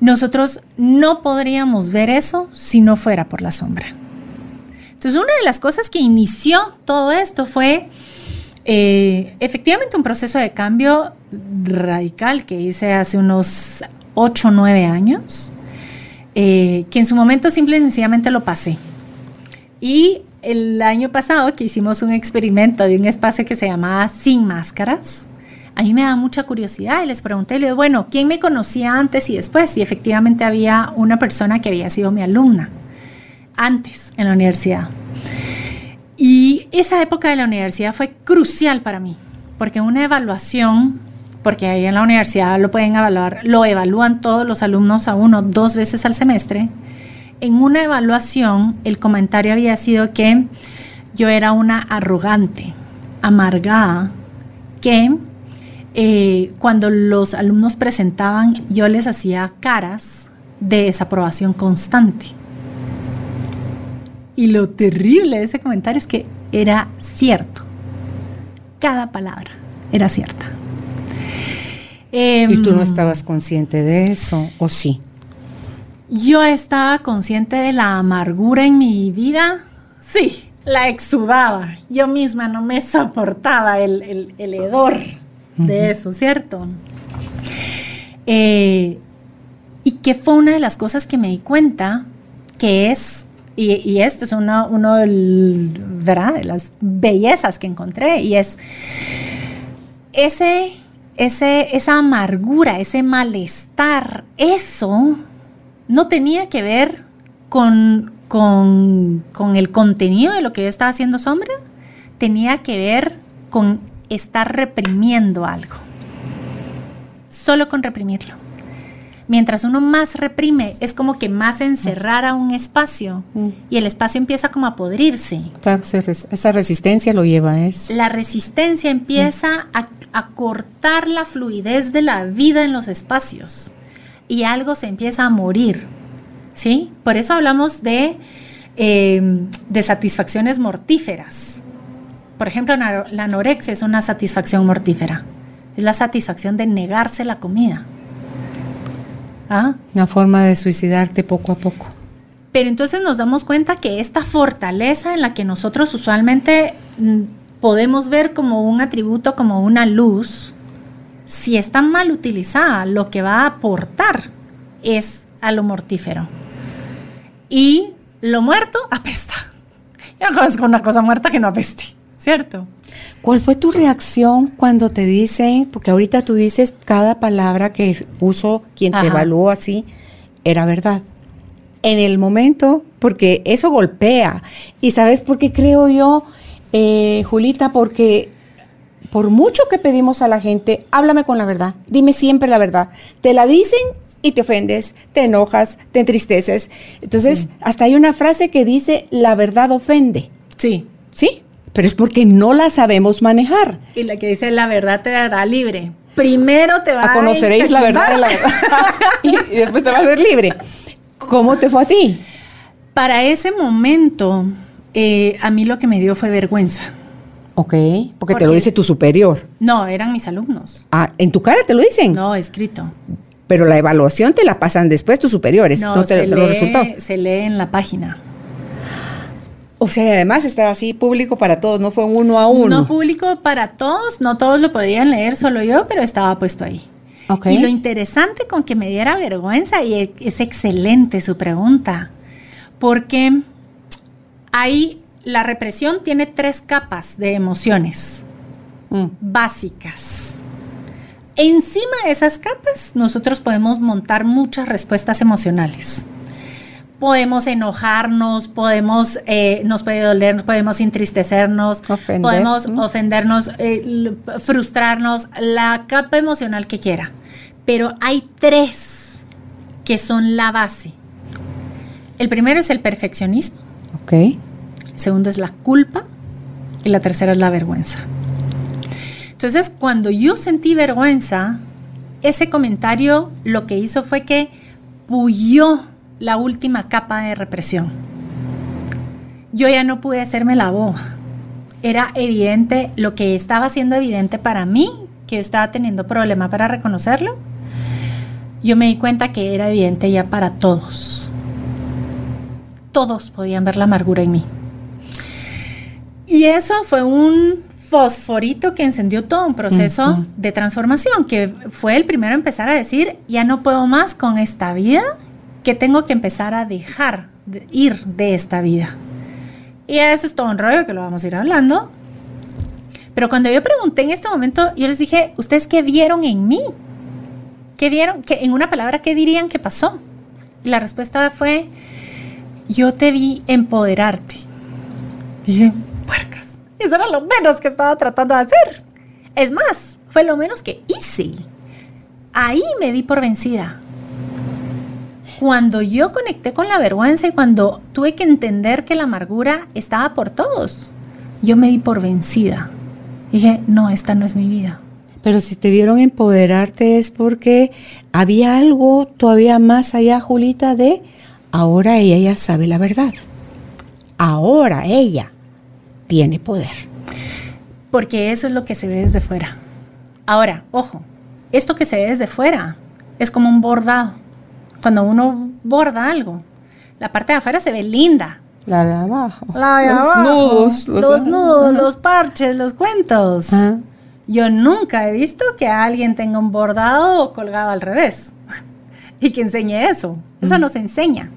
Speaker 3: nosotros no podríamos ver eso si no fuera por la sombra. Entonces, una de las cosas que inició todo esto fue eh, efectivamente un proceso de cambio radical que hice hace unos 8 o 9 años eh, que en su momento simple y sencillamente lo pasé. Y el año pasado que hicimos un experimento de un espacio que se llamaba Sin Máscaras, a mí me da mucha curiosidad y les pregunté, le bueno, ¿quién me conocía antes y después? Y efectivamente había una persona que había sido mi alumna antes en la universidad. Y esa época de la universidad fue crucial para mí, porque una evaluación porque ahí en la universidad lo pueden evaluar, lo evalúan todos los alumnos a uno dos veces al semestre. En una evaluación, el comentario había sido que yo era una arrogante, amargada, que eh, cuando los alumnos presentaban, yo les hacía caras de desaprobación constante. Y lo terrible de ese comentario es que era cierto. Cada palabra era cierta.
Speaker 2: ¿Y tú no em, estabas consciente de eso o sí?
Speaker 3: Yo estaba consciente de la amargura en mi vida. Sí, la exudaba. Yo misma no me soportaba el, hedor de eso, ¿cierto? Eh, y que fue una de las cosas que me di cuenta que es, y, esto es uno, uno de las bellezas que encontré, y es ese esa amargura, ese malestar, eso no tenía que ver con, con, con el contenido de lo que yo estaba haciendo sombra, tenía que ver con estar reprimiendo algo. Solo con reprimirlo. Mientras uno más reprime, es como que más encerrara un espacio mm. y el espacio empieza como a podrirse.
Speaker 2: Claro, esa resistencia lo lleva a eso.
Speaker 3: La resistencia empieza a a cortar la fluidez de la vida en los espacios y algo se empieza a morir. ¿Sí? Por eso hablamos de, eh, de satisfacciones mortíferas. Por ejemplo, la anorexia es una satisfacción mortífera. Es la satisfacción de negarse la comida.
Speaker 2: ¿Ah? Una forma de suicidarte poco a poco.
Speaker 3: Pero entonces nos damos cuenta que esta fortaleza en la que nosotros usualmente mm, podemos ver como un atributo, como una luz, si está mal utilizada, lo que va a aportar es a lo mortífero. Y lo muerto apesta. Yo no conozco una cosa muerta que no apeste, ¿cierto?
Speaker 2: ¿Cuál fue tu reacción cuando te dicen, porque ahorita tú dices cada palabra que puso quien te evaluó así, era verdad? En el momento, porque eso golpea. ¿Y sabes por qué creo yo? eh, Julita, porque por mucho que pedimos a la gente, háblame con la verdad, dime siempre la verdad. Te la dicen y te ofendes, te enojas, te entristeces. Entonces, hasta hay una frase que dice, la verdad ofende.
Speaker 3: Sí.
Speaker 2: ¿Sí? Pero es porque no la sabemos manejar.
Speaker 3: Y la que dice, la verdad te dará libre. Primero te va a...
Speaker 2: conoceréis la verdad de la verdad. y, y después te va a hacer libre. ¿Cómo te fue a ti?
Speaker 3: Para ese momento, eh, a mí lo que me dio fue vergüenza.
Speaker 2: Ok, porque
Speaker 3: ¿Por
Speaker 2: te lo dice tu superior.
Speaker 3: No, eran mis alumnos.
Speaker 2: Ah, en tu cara te lo dicen.
Speaker 3: No, escrito.
Speaker 2: Pero la evaluación te la pasan después tus superiores.
Speaker 3: No,
Speaker 2: No, te,
Speaker 3: se,
Speaker 2: te lo resultó.
Speaker 3: lee, se lee en la página.
Speaker 2: O sea, y además estaba así público para todos, no fue uno a uno.
Speaker 3: No público para todos, no todos lo podían leer, solo yo, pero estaba puesto ahí.
Speaker 2: Ok.
Speaker 3: Y lo interesante con que me diera vergüenza, y es, excelente su pregunta, porque hay, la represión tiene tres capas de emociones
Speaker 2: Mm.
Speaker 3: básicas. Encima de esas capas, nosotros podemos montar muchas respuestas emocionales. Podemos enojarnos, podemos, eh, nos puede doler, podemos entristecernos,
Speaker 2: Ofender,
Speaker 3: podemos
Speaker 2: ¿mm?
Speaker 3: ofendernos, eh, frustrarnos, la capa emocional que quiera. Pero hay tres que son la base. El primero es el perfeccionismo,
Speaker 2: Ok.
Speaker 3: el segundo es la culpa y la tercera es la vergüenza. Entonces, cuando yo sentí vergüenza, ese comentario lo que hizo fue que puyó la última capa de represión. Yo ya no pude hacerme la boba. Era evidente, lo que estaba siendo evidente para mí, que yo estaba teniendo problema para reconocerlo, yo me di cuenta que era evidente ya para todos. Todos podían ver la amargura en mí. Y eso fue un fosforito que encendió todo un proceso de transformación, que fue el primero a empezar a decir, ya no puedo más con esta vida, que tengo que empezar a dejar de ir de esta vida. Y eso es todo un rollo que lo vamos a ir hablando. Pero cuando yo pregunté en este momento, yo les dije, ¿ustedes qué vieron en mí? ¿Qué vieron? ¿Qué, en una palabra, ¿qué dirían que pasó? Y la respuesta fue, yo te vi empoderarte. Y dije, puercas. Eso era lo menos que estaba tratando de hacer. Es más, fue lo menos que hice. Ahí me di por vencida. Cuando yo conecté con la vergüenza y cuando tuve que entender que la amargura estaba por todos, yo me di por vencida. Dije, no, esta no es mi vida.
Speaker 2: Pero si te vieron empoderarte es porque había algo todavía más allá, Julita, de ahora ella ya sabe la verdad. Ahora ella tiene poder.
Speaker 3: Porque eso es lo que se ve desde fuera. Ahora, ojo, esto que se ve desde fuera es como un bordado. Cuando uno borda algo, la parte de afuera se ve linda.
Speaker 2: La de abajo.
Speaker 3: La de
Speaker 2: los
Speaker 3: abajo,
Speaker 2: nudos.
Speaker 3: los, nudos, los parches, los cuentos.
Speaker 2: Ajá.
Speaker 3: Yo nunca he visto que alguien tenga un bordado o colgado al revés y que enseñe eso. Eso no se enseña.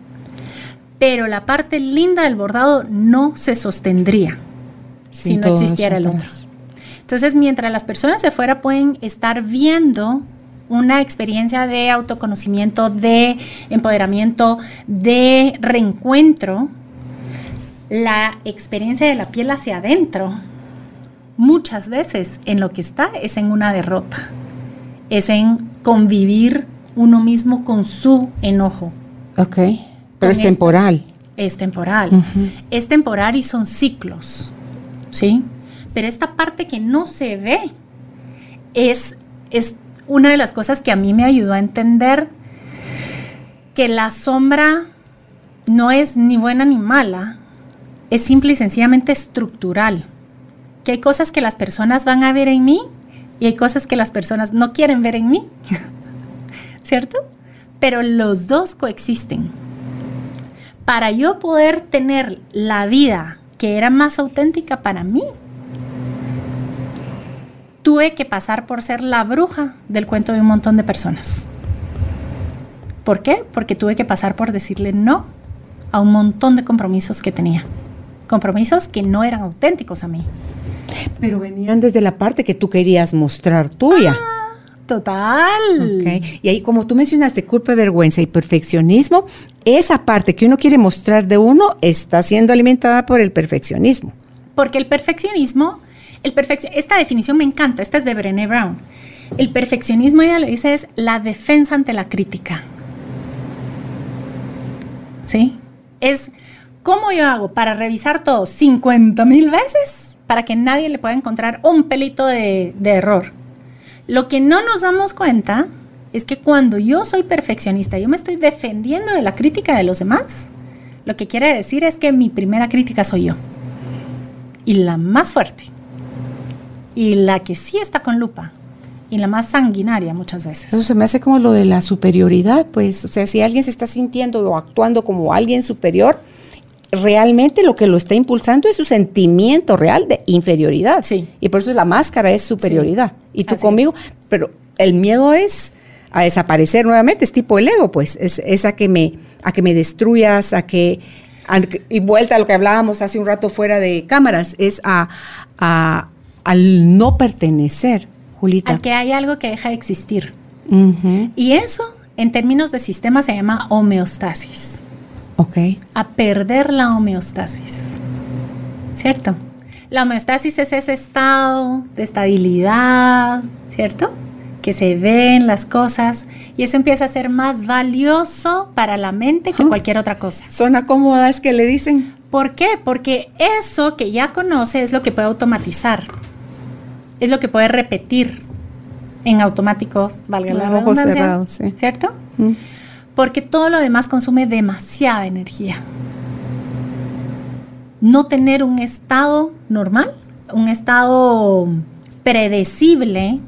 Speaker 3: Pero la parte linda del bordado no se sostendría si
Speaker 2: Sin
Speaker 3: no
Speaker 2: todo
Speaker 3: existiera el otro. Entonces, mientras las personas de afuera pueden estar viendo una experiencia de autoconocimiento, de empoderamiento, de reencuentro, la experiencia de la piel hacia adentro, muchas veces en lo que está es en una derrota, es en convivir uno mismo con su enojo.
Speaker 2: Ok. Pero es
Speaker 3: esta-
Speaker 2: temporal.
Speaker 3: Es temporal. Es temporal y son ciclos. ¿Sí? Pero esta parte que no se ve es, es una de las cosas que a mí me ayudó a entender que la sombra no es ni buena ni mala, es simple y sencillamente estructural. Que hay cosas que las personas van a ver en mí y hay cosas que las personas no quieren ver en mí. ¿Cierto? Pero los dos coexisten para yo poder tener la vida que era más auténtica para mí, tuve que pasar por ser la bruja del cuento de un montón de personas. ¿Por qué? Porque tuve que pasar por decirle no a un montón de compromisos que tenía. Compromisos que no eran auténticos a mí.
Speaker 2: Pero venían desde la parte que tú querías mostrar tuya.
Speaker 3: Total.
Speaker 2: Ok. Y ahí, como tú mencionaste, culpa, vergüenza y perfeccionismo, esa parte que uno quiere mostrar de uno está siendo alimentada por el perfeccionismo.
Speaker 3: Porque el perfeccionismo, esta definición me encanta, esta es de Brené Brown. El perfeccionismo, ella lo dice, es la defensa ante la crítica. ¿Sí? Es cómo yo hago para revisar todo 50 mil veces para que nadie le pueda encontrar un pelito de, de error. Lo que no nos damos cuenta es que cuando yo soy perfeccionista, yo me estoy defendiendo de la crítica de los demás, lo que quiere decir es que mi primera crítica soy yo. Y la más fuerte. Y la que sí está con lupa. Y la más sanguinaria muchas veces.
Speaker 2: Eso se me hace como lo de la superioridad, pues. O sea, si alguien se está sintiendo o actuando como alguien superior, realmente lo que lo está impulsando es su sentimiento real de inferioridad.
Speaker 3: Sí.
Speaker 2: Y por eso la máscara es superioridad. Y tú conmigo, pero el miedo es a desaparecer nuevamente, es tipo el ego, pues, es, a, que me, a que me destruyas, a que, y vuelta a lo que hablábamos hace un rato fuera de cámaras, es a, al no pertenecer, Julita.
Speaker 3: A que hay algo que deja de existir. Y eso, en términos de sistema, se llama homeostasis.
Speaker 2: Ok.
Speaker 3: A perder la homeostasis. ¿Cierto? La homeostasis es ese estado de estabilidad, ¿cierto? que se ven las cosas y eso empieza a ser más valioso para la mente que cualquier otra cosa.
Speaker 2: Zona cómoda es que le dicen.
Speaker 3: ¿Por qué? Porque eso que ya conoce es lo que puede automatizar, es lo que puede repetir en automático, valga la redundancia, ¿cierto? Porque todo lo demás consume demasiada energía. No tener un estado normal, un estado predecible,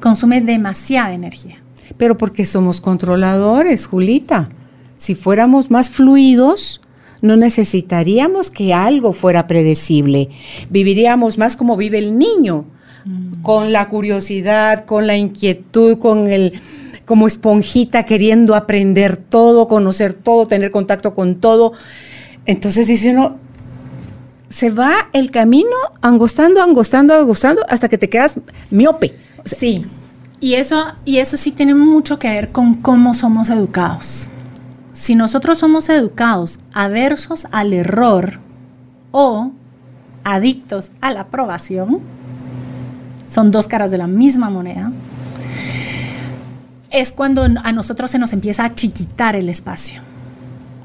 Speaker 3: consume demasiada energía.
Speaker 2: Pero porque somos controladores, Julita. Si fuéramos más fluidos, no necesitaríamos que algo fuera predecible. Viviríamos más como vive el niño, mm. con la curiosidad, con la inquietud, con el como esponjita queriendo aprender todo, conocer todo, tener contacto con todo. Entonces dice uno, se va el camino angostando, angostando, angostando, hasta que te quedas miope.
Speaker 3: Sí, y eso, y eso sí tiene mucho que ver con cómo somos educados. Si nosotros somos educados aversos al error o adictos a la aprobación, son dos caras de la misma moneda, es cuando a nosotros se nos empieza a chiquitar el espacio.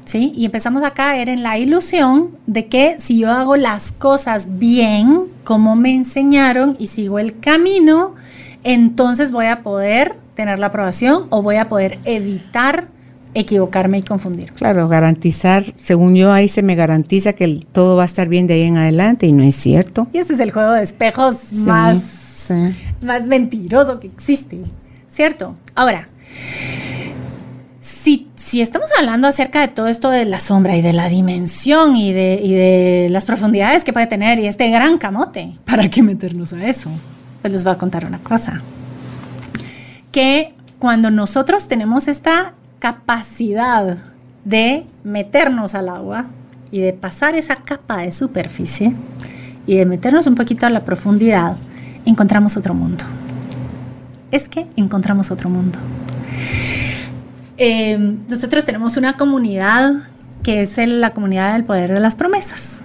Speaker 3: ¿Sí? Y empezamos a caer en la ilusión de que si yo hago las cosas bien, como me enseñaron, y sigo el camino, entonces voy a poder tener la aprobación o voy a poder evitar equivocarme y confundir.
Speaker 2: Claro, garantizar, según yo ahí se me garantiza que todo va a estar bien de ahí en adelante y no es cierto.
Speaker 3: Y ese es el juego de espejos más, más mentiroso que existe, ¿cierto? Ahora, si, si, estamos hablando acerca de todo esto de la sombra y de la dimensión y de, y de las profundidades que puede tener y este gran camote, ¿para qué meternos a eso? pues les voy a contar una cosa. Que cuando nosotros tenemos esta capacidad de meternos al agua y de pasar esa capa de superficie y de meternos un poquito a la profundidad, encontramos otro mundo. Es que encontramos otro mundo. Eh, nosotros tenemos una comunidad que es la comunidad del poder de las promesas.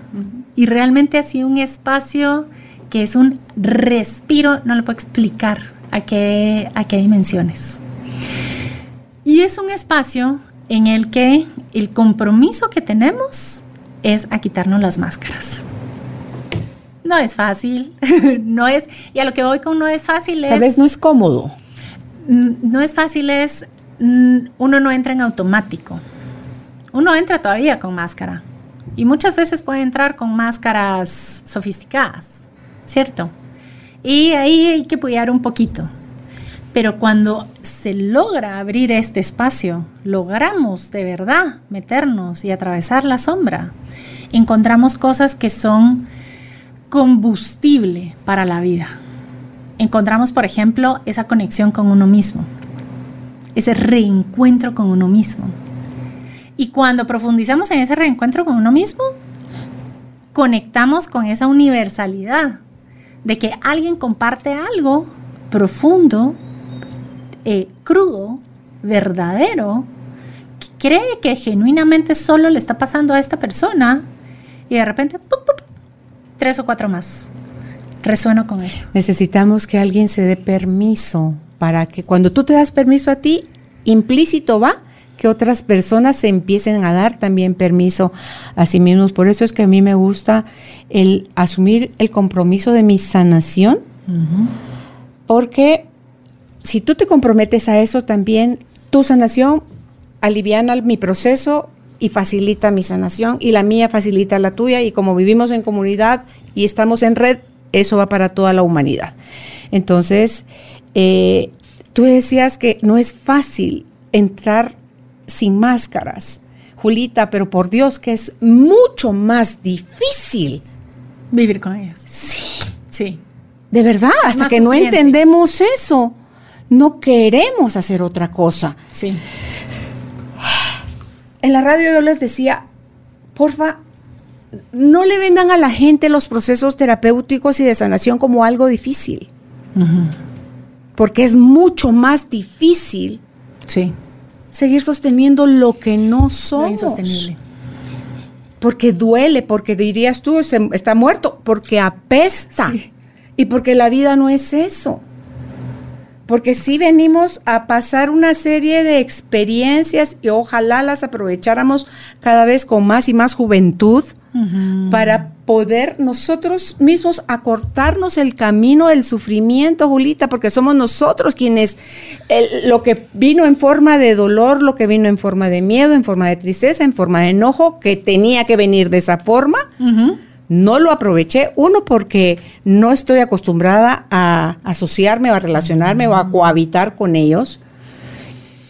Speaker 3: Y realmente ha sido un espacio que es un respiro, no lo puedo explicar a qué, a qué dimensiones. Y es un espacio en el que el compromiso que tenemos es a quitarnos las máscaras. No es fácil, no es, y a lo que voy con no es fácil es...
Speaker 2: Tal vez no es cómodo.
Speaker 3: Mm, no es fácil es, mm, uno no entra en automático. Uno entra todavía con máscara. Y muchas veces puede entrar con máscaras sofisticadas. ¿cierto? Y ahí hay que apoyar un poquito. Pero cuando se logra abrir este espacio, logramos de verdad meternos y atravesar la sombra, encontramos cosas que son combustible para la vida. Encontramos, por ejemplo, esa conexión con uno mismo, ese reencuentro con uno mismo. Y cuando profundizamos en ese reencuentro con uno mismo, conectamos con esa universalidad de que alguien comparte algo profundo, eh, crudo, verdadero, que cree que genuinamente solo le está pasando a esta persona y de repente tres o cuatro más. Resueno con eso.
Speaker 2: Necesitamos que alguien se dé permiso para que cuando tú te das permiso a ti, implícito va que otras personas se empiecen a dar también permiso a sí mismos. Por eso es que a mí me gusta el asumir el compromiso de mi sanación, porque si tú te comprometes a eso también, tu sanación aliviana mi proceso y facilita mi sanación y la mía facilita la tuya y como vivimos en comunidad y estamos en red, eso va para toda la humanidad. Entonces, eh, tú decías que no es fácil entrar sin máscaras, Julita, pero por Dios que es mucho más difícil
Speaker 3: vivir con ellas.
Speaker 2: Sí.
Speaker 3: Sí.
Speaker 2: De verdad, hasta que no entendemos eso, no queremos hacer otra cosa.
Speaker 3: Sí.
Speaker 2: En la radio yo les decía, porfa, no le vendan a la gente los procesos terapéuticos y de sanación como algo difícil. Porque es mucho más difícil
Speaker 3: sí.
Speaker 2: seguir sosteniendo lo que no somos. insostenible. Porque duele, porque dirías tú, está muerto, porque apesta. Y porque la vida no es eso porque sí venimos a pasar una serie de experiencias y ojalá las aprovecháramos cada vez con más y más juventud para poder nosotros mismos acortarnos el camino del sufrimiento, Julita, porque somos nosotros quienes lo que vino en forma de dolor, lo que vino en forma de miedo, en forma de tristeza, en forma de enojo, que tenía que venir de esa forma no lo aproveché, uno porque no estoy acostumbrada a asociarme o a relacionarme o a cohabitar con ellos.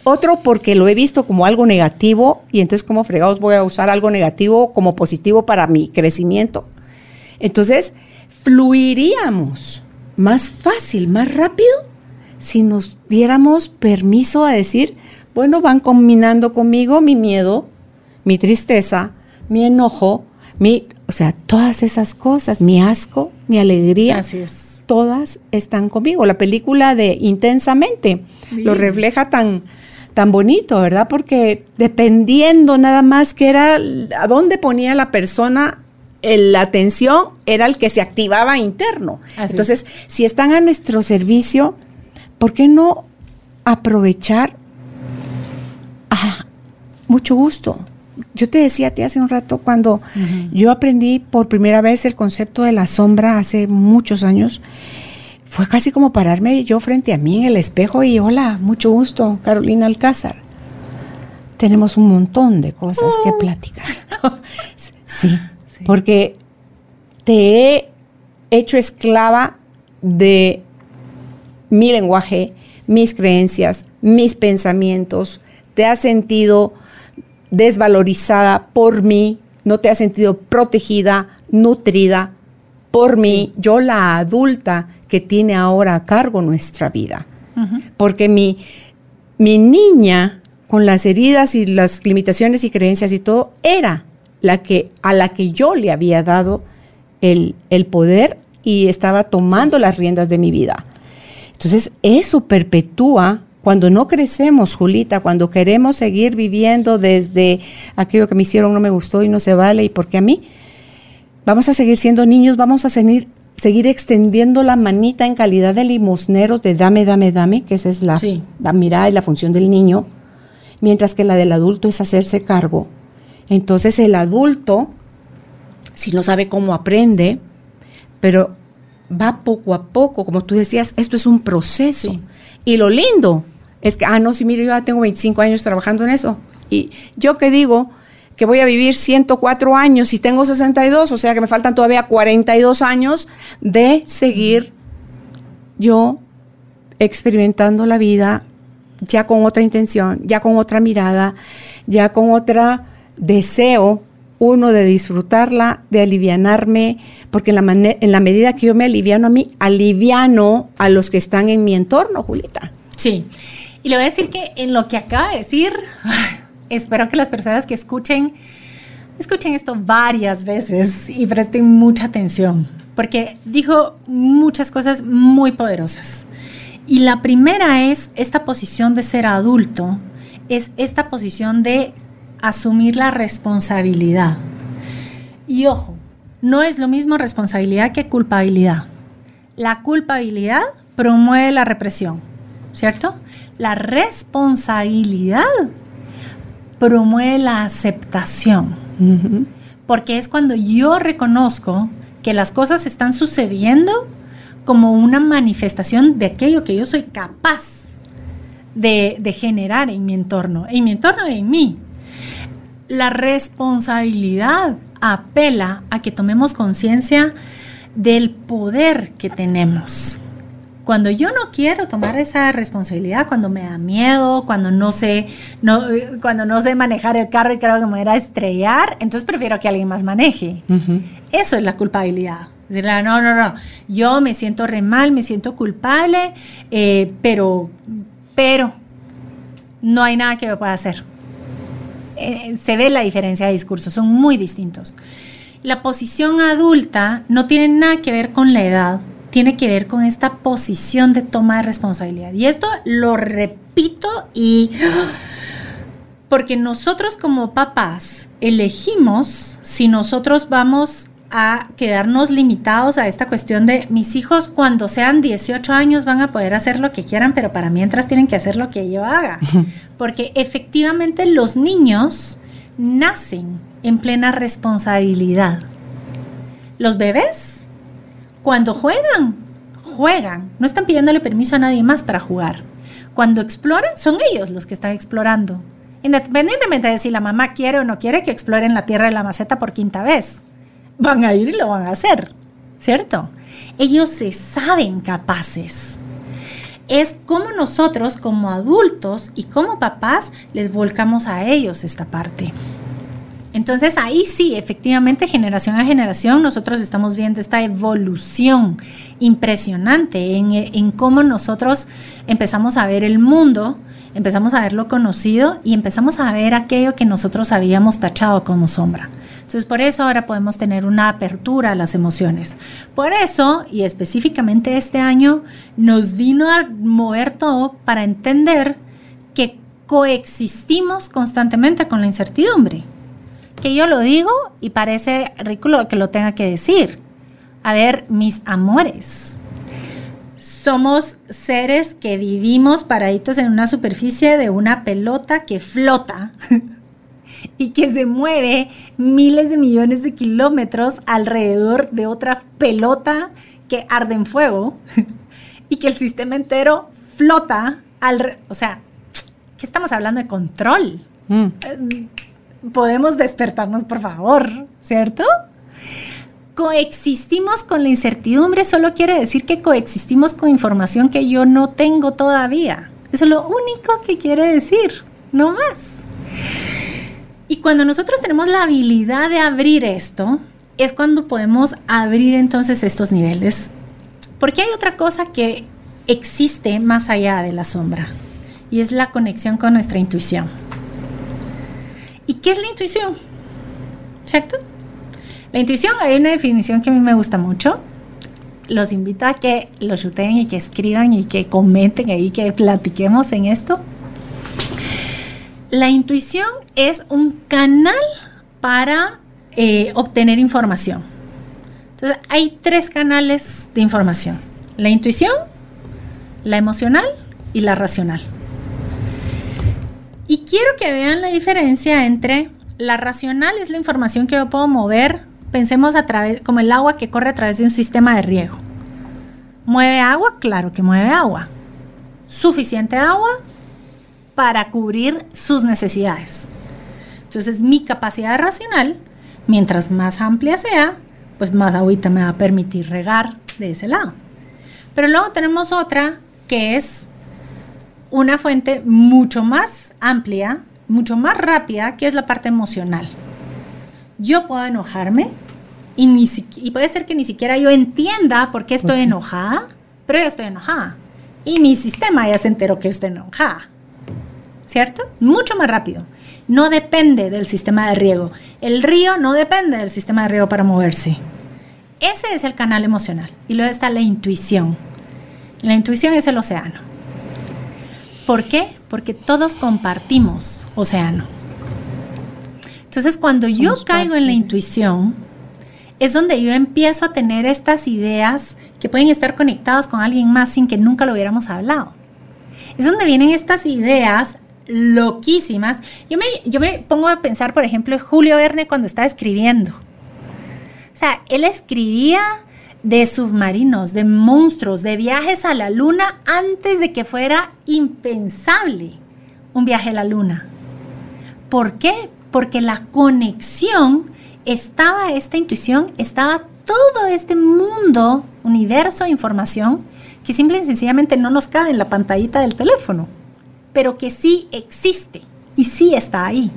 Speaker 2: Otro porque lo he visto como algo negativo y entonces como fregados voy a usar algo negativo como positivo para mi crecimiento. Entonces, fluiríamos más fácil, más rápido si nos diéramos permiso a decir, bueno, van combinando conmigo mi miedo, mi tristeza, mi enojo, mi, o sea, todas esas cosas, mi asco, mi alegría, todas están conmigo. La película de Intensamente lo refleja tan, tan bonito, ¿verdad? Porque dependiendo nada más que era a dónde ponía la persona la atención, era el que se activaba interno. Entonces, si están a nuestro servicio, ¿por qué no aprovechar? Ah, mucho gusto yo te decía a ti hace un rato, cuando yo aprendí por primera vez el concepto de la sombra hace muchos años, fue casi como pararme yo frente a mí en el espejo y hola, mucho gusto, Carolina Alcázar. Tenemos un montón de cosas que platicar. sí, porque te he hecho esclava de mi lenguaje, mis creencias, mis pensamientos, te has sentido desvalorizada por mí, no te has sentido protegida, nutrida por mí, yo la adulta que tiene ahora a cargo nuestra vida. Porque mi, mi niña, con las heridas y las limitaciones y creencias y todo, era la que, a la que yo le había dado el, poder y estaba tomando las riendas de mi vida. Entonces, eso perpetúa cuando no crecemos, Julita, cuando queremos seguir viviendo desde aquello que me hicieron no me gustó y no se vale y porque a mí, vamos a seguir siendo niños, vamos a seguir, seguir extendiendo la manita en calidad de limosneros de dame, dame, dame, que esa es la, la mirada y la función del niño, mientras que la del adulto es hacerse cargo. Entonces el adulto, si no sabe cómo aprende, pero va poco a poco, como tú decías, esto es un proceso. Y lo lindo es que, ah, no, sí, mire, yo ya tengo 25 años trabajando en eso. Y yo que digo que voy a vivir 104 años y tengo 62, o sea que me faltan todavía 42 años de seguir yo experimentando la vida ya con otra intención, ya con otra mirada, ya con otro deseo, uno de disfrutarla, de alivianarme, porque en la, en la medida que yo me aliviano a mí, aliviano a los que están en mi entorno, Julita.
Speaker 3: Sí, y le voy a decir que en lo que acaba de decir, espero que las personas que escuchen, escuchen esto varias veces y presten mucha atención, porque dijo muchas cosas muy poderosas. Y la primera es esta posición de ser adulto, es esta posición de asumir la responsabilidad. Y ojo, no es lo mismo responsabilidad que culpabilidad. La culpabilidad promueve la represión, ¿cierto? La responsabilidad promueve la aceptación. Porque es cuando yo reconozco que las cosas están sucediendo como una manifestación de aquello que yo soy capaz de, de generar en mi entorno, en mi entorno y en mí. La responsabilidad apela a que tomemos conciencia del poder que tenemos. Cuando yo no quiero tomar esa responsabilidad, cuando me da miedo, cuando no sé, no, cuando no sé manejar el carro y creo que me voy a estrellar, entonces prefiero que alguien más maneje. Eso es la culpabilidad. Decirle, no, no, no, yo me siento re mal, me siento culpable, eh, pero, pero, no hay nada que me pueda hacer. Eh, se ve la diferencia de discursos, son muy distintos. La posición adulta no tiene nada que ver con la edad, tiene que ver con esta posición de toma de responsabilidad. Y esto lo repito y... Porque nosotros como papás elegimos si nosotros vamos a quedarnos limitados a esta cuestión de mis hijos cuando sean 18 años van a poder hacer lo que quieran, pero para mientras tienen que hacer lo que yo haga. Porque efectivamente los niños nacen en plena responsabilidad. Los bebés cuando juegan, juegan. No están pidiéndole permiso a nadie más para jugar. Cuando exploran, son ellos los que están explorando. Independientemente de si la mamá quiere o no quiere que exploren la tierra de la maceta por quinta vez. Van a ir y lo van a hacer. ¿Cierto? Ellos se saben capaces. Es como nosotros, como adultos y como papás, les volcamos a ellos esta parte. Entonces ahí sí, efectivamente, generación a generación, nosotros estamos viendo esta evolución impresionante en, cómo nosotros empezamos a ver el mundo, empezamos a ver lo conocido y empezamos a ver aquello que nosotros habíamos tachado como sombra. Entonces, por eso ahora podemos tener una apertura a las emociones. Por eso, y específicamente este año, nos vino a mover todo para entender que coexistimos constantemente con la incertidumbre que yo lo digo y parece ridículo que lo tenga que decir. A ver, mis amores, somos seres que vivimos paraditos en una superficie de una pelota que flota y que se mueve miles de millones de kilómetros alrededor de otra pelota que arde en fuego y que el sistema entero flota al... O sea, ¿qué estamos hablando de control? Mm. Podemos despertarnos, por favor, ¿cierto? Coexistimos con la incertidumbre solo quiere decir que coexistimos con información que yo no tengo todavía. Eso es lo único que quiere decir, no más. Y cuando nosotros tenemos la habilidad de abrir esto, es cuando podemos abrir entonces estos niveles. Porque hay otra cosa que existe más allá de la sombra, y es la conexión con nuestra intuición. ¿Y qué es la intuición? ¿Cierto? La intuición, hay una definición que a mí me gusta mucho. Los invito a que lo chuten y que escriban y que comenten ahí, que platiquemos en esto. La intuición es un canal para eh, obtener información. Entonces, hay tres canales de información. La intuición, la emocional y la racional. Y quiero que vean la diferencia entre la racional es la información que yo puedo mover, pensemos a través, como el agua que corre a través de un sistema de riego. ¿Mueve agua? Claro que mueve agua. Suficiente agua para cubrir sus necesidades. Entonces mi capacidad racional, mientras más amplia sea, pues más agüita me va a permitir regar de ese lado. Pero luego tenemos otra que es una fuente mucho más amplia, mucho más rápida, que es la parte emocional. Yo puedo enojarme y, y puede ser que ni siquiera yo entienda por qué estoy enojada, pero yo estoy enojada. Y mi sistema ya se enteró que estoy enojada. ¿Cierto? Mucho más rápido. No depende del sistema de riego. El río no depende del sistema de riego para moverse. Ese es el canal emocional. Y luego está la intuición. La intuición es el océano. ¿Por qué? Porque todos compartimos océano. Entonces, cuando yo caigo en la intuición, es donde yo empiezo a tener estas ideas que pueden estar conectadas con alguien más sin que nunca lo hubiéramos hablado. Es donde vienen estas ideas loquísimas. Yo me, yo me pongo a pensar, por ejemplo, en Julio Verne cuando estaba escribiendo. O sea, él escribía de submarinos, de monstruos, de viajes a la luna antes de que fuera impensable un viaje a la luna. ¿Por qué? Porque la conexión estaba, esta intuición, estaba todo este mundo, universo de información que simple y sencillamente no nos cabe en la pantallita del teléfono, pero que sí existe y sí está ahí.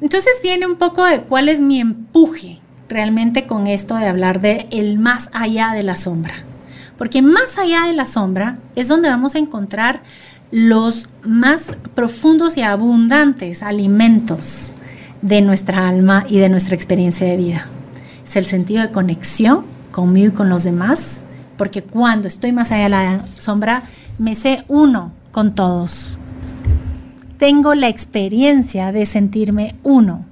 Speaker 3: Entonces viene un poco de cuál es mi empuje realmente con esto de hablar de el más allá de la sombra. Porque más allá de la sombra es donde vamos a encontrar los más profundos y abundantes alimentos de nuestra alma y de nuestra experiencia de vida. Es el sentido de conexión conmigo y con los demás, porque cuando estoy más allá de la sombra, me sé uno con todos. Tengo la experiencia de sentirme uno.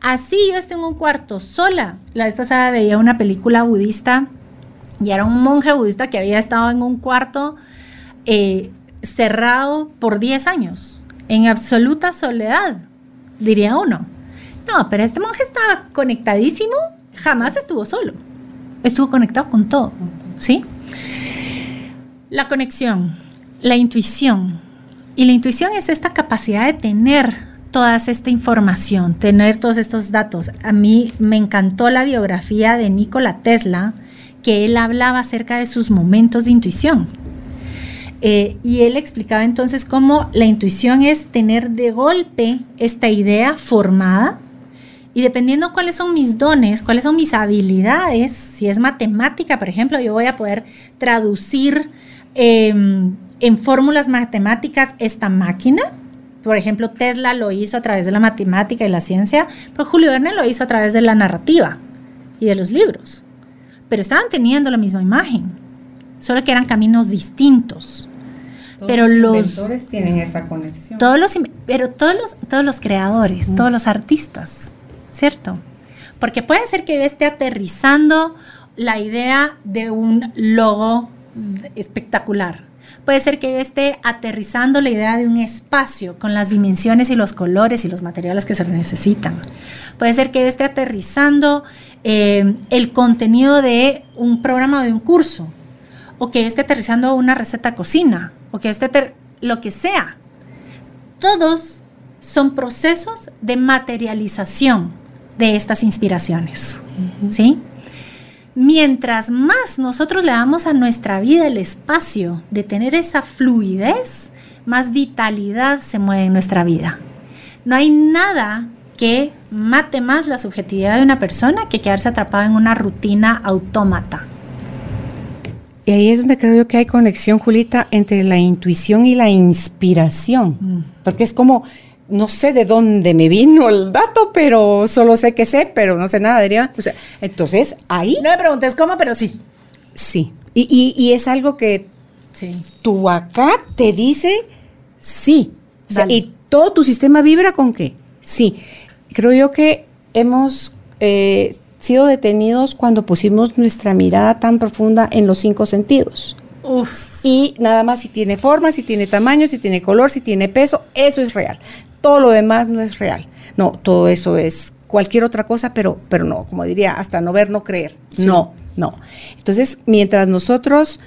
Speaker 3: Así yo estoy en un cuarto sola. La vez pasada veía una película budista y era un monje budista que había estado en un cuarto eh, cerrado por 10 años, en absoluta soledad, diría uno. No, pero este monje estaba conectadísimo, jamás estuvo solo. Estuvo conectado con todo, ¿sí? La conexión, la intuición. Y la intuición es esta capacidad de tener toda esta información, tener todos estos datos. A mí me encantó la biografía de Nikola Tesla, que él hablaba acerca de sus momentos de intuición. Eh, y él explicaba entonces cómo la intuición es tener de golpe esta idea formada y dependiendo cuáles son mis dones, cuáles son mis habilidades, si es matemática, por ejemplo, yo voy a poder traducir em, en fórmulas matemáticas esta máquina. Por ejemplo, Tesla lo hizo a través de la matemática y la ciencia, pero Julio Verne lo hizo a través de la narrativa y de los libros. Pero estaban teniendo la misma imagen, solo que eran caminos distintos. pero los
Speaker 2: inventores tienen esa conexión.
Speaker 3: Todos los, pero todos los, todos los creadores, todos los artistas ¿cierto? Porque puede ser que esté aterrizando la idea de un logo espectacular. Puede ser que yo esté aterrizando la idea de un espacio con las dimensiones y los colores y los materiales que se necesitan. Puede ser que yo esté aterrizando eh, el contenido de un programa o de un curso. O que esté aterrizando una receta cocina. O que esté lo que sea. Todos son procesos de materialización de estas inspiraciones. ¿Sí? Mientras más nosotros le damos a nuestra vida el espacio de tener esa fluidez, más vitalidad se mueve en nuestra vida. No hay nada que mate más la subjetividad de una persona que quedarse atrapada en una rutina autómata.
Speaker 2: Y ahí es donde creo yo que hay conexión, Julita, entre la intuición y la inspiración. Mm. Porque es como no sé de dónde me vino el dato, pero solo sé que sé, pero no sé nada, diría. O sea, entonces, ahí...
Speaker 3: No me preguntes cómo, pero sí.
Speaker 2: Sí. Y, es algo que sí. tu acá te dice sí. y todo tu sistema vibra con qué? Sí. Creo yo que hemos eh, sido detenidos cuando pusimos nuestra mirada tan profunda en los cinco sentidos. Uf. Y nada más si tiene forma, si tiene tamaño, si tiene color, si tiene peso, eso es real todo lo demás no es real. No, todo eso es cualquier otra cosa, pero, pero no, como diría, hasta no ver, no creer. No, no. Entonces, mientras nosotros,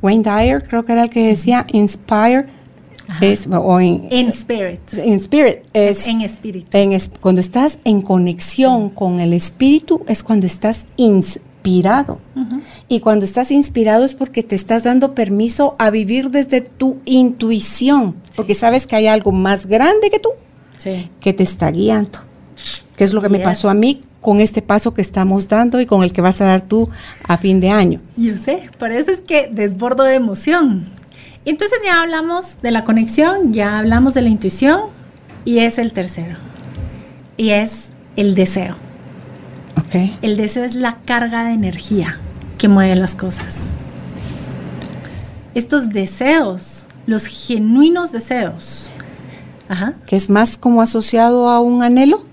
Speaker 2: Wayne Dyer creo que era el que decía, inspire, es, o
Speaker 3: en, spirit.
Speaker 2: En spirit. Es,
Speaker 3: en espíritu.
Speaker 2: cuando estás en conexión con el espíritu es cuando estás inspirado. Y cuando estás inspirado es porque te estás dando permiso a vivir desde tu intuición, porque sabes que hay algo más grande que tú que te está guiando. Que es lo que me pasó a mí con este paso que estamos dando y con el que vas a dar tú a fin de año.
Speaker 3: Yo sé, por eso es que desbordo de emoción. Entonces ya hablamos de la conexión, ya hablamos de la intuición y es el tercero. Y es el deseo. Okay. El deseo es la carga de energía que mueve las cosas. Estos deseos, los genuinos deseos,
Speaker 2: que es más como asociado a un anhelo.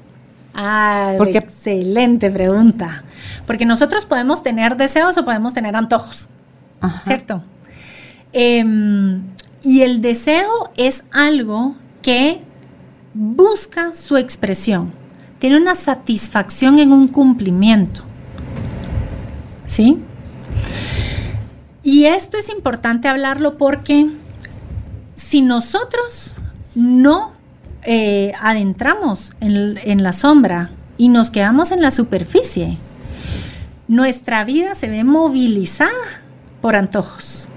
Speaker 3: Ah, Porque, excelente pregunta. Porque nosotros podemos tener deseos o podemos tener antojos, ¿cierto? Em, y el deseo es algo que busca su expresión, tiene una satisfacción en un cumplimiento. ¿Sí? Y esto es importante hablarlo porque si nosotros no eh, adentramos en, la sombra y nos quedamos en la superficie, nuestra vida se ve movilizada por antojos,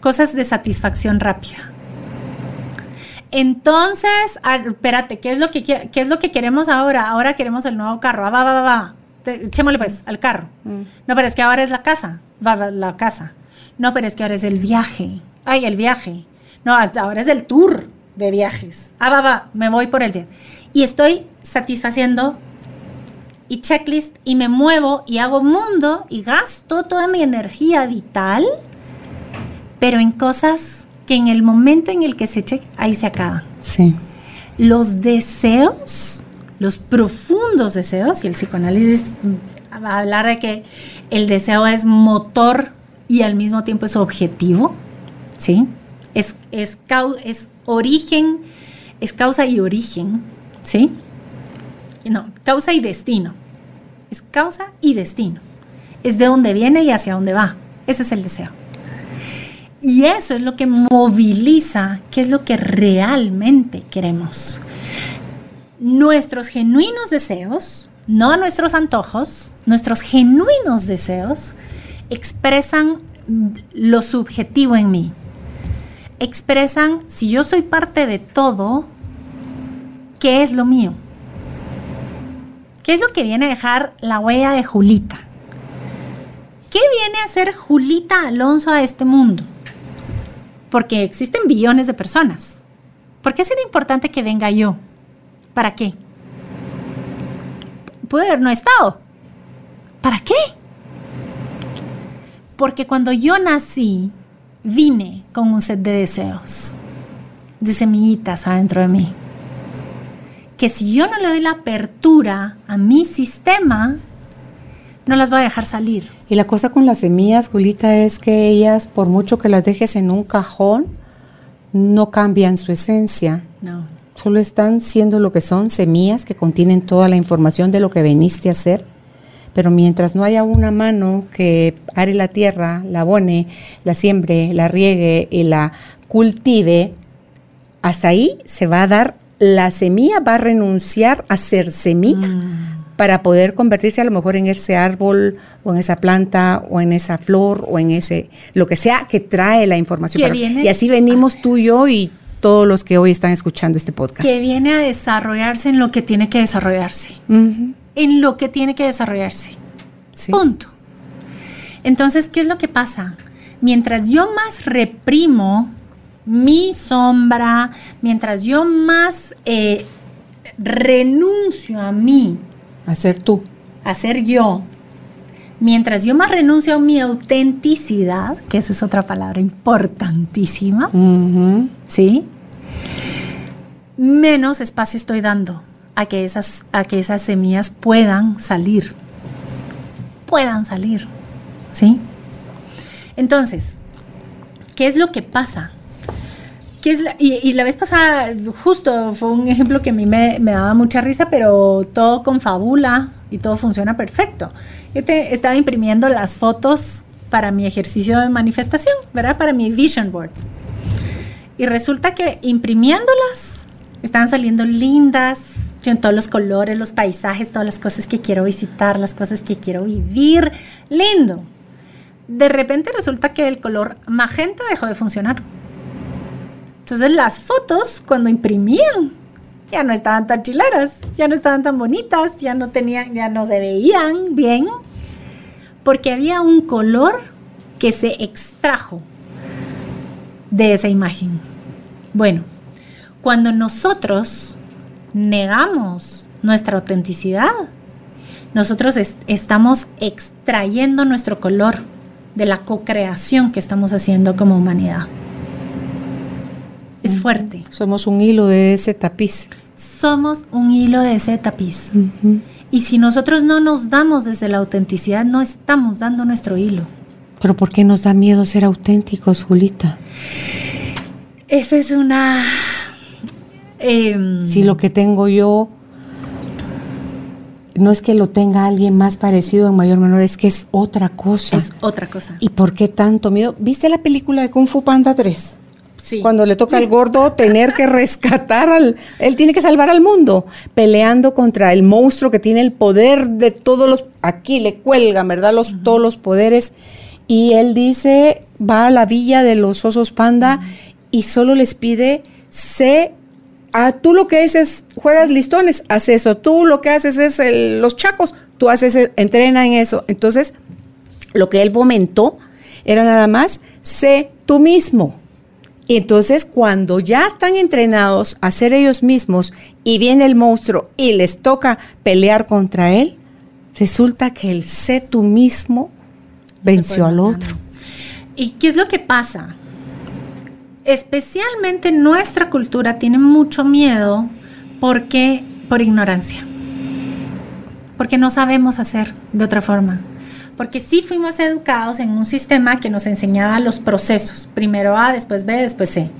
Speaker 3: cosas de satisfacción rápida. Entonces, espérate, ¿qué es, lo que, ¿qué es lo que queremos ahora? Ahora queremos el nuevo carro. Ah, va, va, va, va. Echémosle pues al carro. Mm. No, pero es que ahora es la casa. Va, va, la casa. No, pero es que ahora es el viaje. Ay, el viaje. No, ahora es el tour de viajes. Ah, va, va, me voy por el viaje. Y estoy satisfaciendo y checklist y me muevo y hago mundo y gasto toda mi energía vital, pero en cosas que en el momento en el que se cheque, ahí se acaban.
Speaker 2: Sí.
Speaker 3: Los deseos, los profundos deseos, y el psicoanálisis va a hablar de que el deseo es motor y al mismo tiempo es objetivo, ¿sí? Es, es, es origen, es causa y origen, ¿sí? No, causa y destino. Es causa y destino. Es de dónde viene y hacia dónde va. Ese es el deseo. Y eso es lo que moviliza, qué es lo que realmente queremos. Nuestros genuinos deseos, no nuestros antojos, nuestros genuinos deseos expresan lo subjetivo en mí. Expresan, si yo soy parte de todo, ¿qué es lo mío? ¿Qué es lo que viene a dejar la huella de Julita? ¿Qué viene a hacer Julita Alonso a este mundo? Porque existen billones de personas. ¿Por qué sería importante que venga yo? ¿Para qué? Puede haber no estado. ¿Para qué? Porque cuando yo nací, vine con un set de deseos, de semillitas adentro de mí. Que si yo no le doy la apertura a mi sistema, no las voy a dejar salir.
Speaker 2: Y la cosa con las semillas, Julita, es que ellas, por mucho que las dejes en un cajón, no cambian su esencia.
Speaker 3: No.
Speaker 2: Solo están siendo lo que son, semillas que contienen toda la información de lo que veniste a hacer. Pero mientras no haya una mano que are la tierra, la abone, la siembre, la riegue y la cultive, hasta ahí se va a dar, la semilla va a renunciar a ser semilla. Mm para poder convertirse a lo mejor en ese árbol o en esa planta o en esa flor o en ese, lo que sea que trae la información. y así venimos tú y yo y todos los que hoy están escuchando este podcast.
Speaker 3: Que viene a desarrollarse en lo que tiene que desarrollarse. En lo que tiene que desarrollarse. Punto. Entonces, ¿qué es lo que pasa? Mientras yo más reprimo mi sombra, mientras yo más eh, renuncio a mí,
Speaker 2: Hacer tú.
Speaker 3: Hacer yo. Mientras yo más renuncio a mi autenticidad, que esa es otra palabra importantísima, ¿sí? Menos espacio estoy dando a que, esas, a que esas semillas puedan salir. Puedan salir. ¿Sí? Entonces, ¿qué es lo que pasa? Y, la vez pasada, justo fue un ejemplo que a mí me, daba mucha risa, pero todo con fabula y todo funciona perfecto. Yo estaba imprimiendo las fotos para mi ejercicio de manifestación, ¿verdad? Para mi vision board. Y resulta que imprimiéndolas, estaban saliendo lindas, en todos los colores, los paisajes, todas las cosas que quiero visitar, las cosas que quiero vivir. Lindo. De repente resulta que el color magenta dejó de funcionar. Entonces las fotos cuando imprimían ya no estaban tan chileras, ya no estaban tan bonitas, ya no tenían, ya no se veían bien, porque había un color que se extrajo de esa imagen. Bueno, cuando nosotros negamos nuestra autenticidad, nosotros estamos extrayendo nuestro color de la co-creación que estamos haciendo como humanidad es fuerte.
Speaker 2: Somos un hilo de ese tapiz.
Speaker 3: Somos un hilo de ese tapiz. Y si nosotros no nos damos desde la autenticidad, no estamos dando nuestro hilo.
Speaker 2: Pero ¿por qué nos da miedo ser auténticos, Julita?
Speaker 3: Esa es una...
Speaker 2: Em, si lo que tengo yo no es que lo tenga alguien más parecido en mayor o menor, es que es otra cosa.
Speaker 3: Es otra cosa.
Speaker 2: ¿Y por qué tanto miedo? ¿Viste la película de Kung Fu Panda 3? Sí. Cuando le toca al gordo tener que rescatar al... Él tiene que salvar al mundo, peleando contra el monstruo que tiene el poder de todos los... Aquí le cuelgan, ¿verdad? Los, Todos los poderes. Y él dice, va a la villa de los osos panda y solo les pide, sé Ah, tú lo que haces es juegas listones, haz eso. Tú lo que haces es los chacos, tú haces, entrena en eso. Entonces, lo que él fomentó era nada más, sé tú mismo. Y entonces, cuando ya están entrenados a ser ellos mismos y viene el monstruo y les toca pelear contra él, resulta que el sé tú mismo venció al otro.
Speaker 3: ¿Y qué es lo que pasa? especialmente nuestra cultura tiene mucho miedo porque por ignorancia. Porque no sabemos hacer de otra forma. Porque sí fuimos educados en un sistema que nos enseñaba los procesos. Primero A, después B, después C.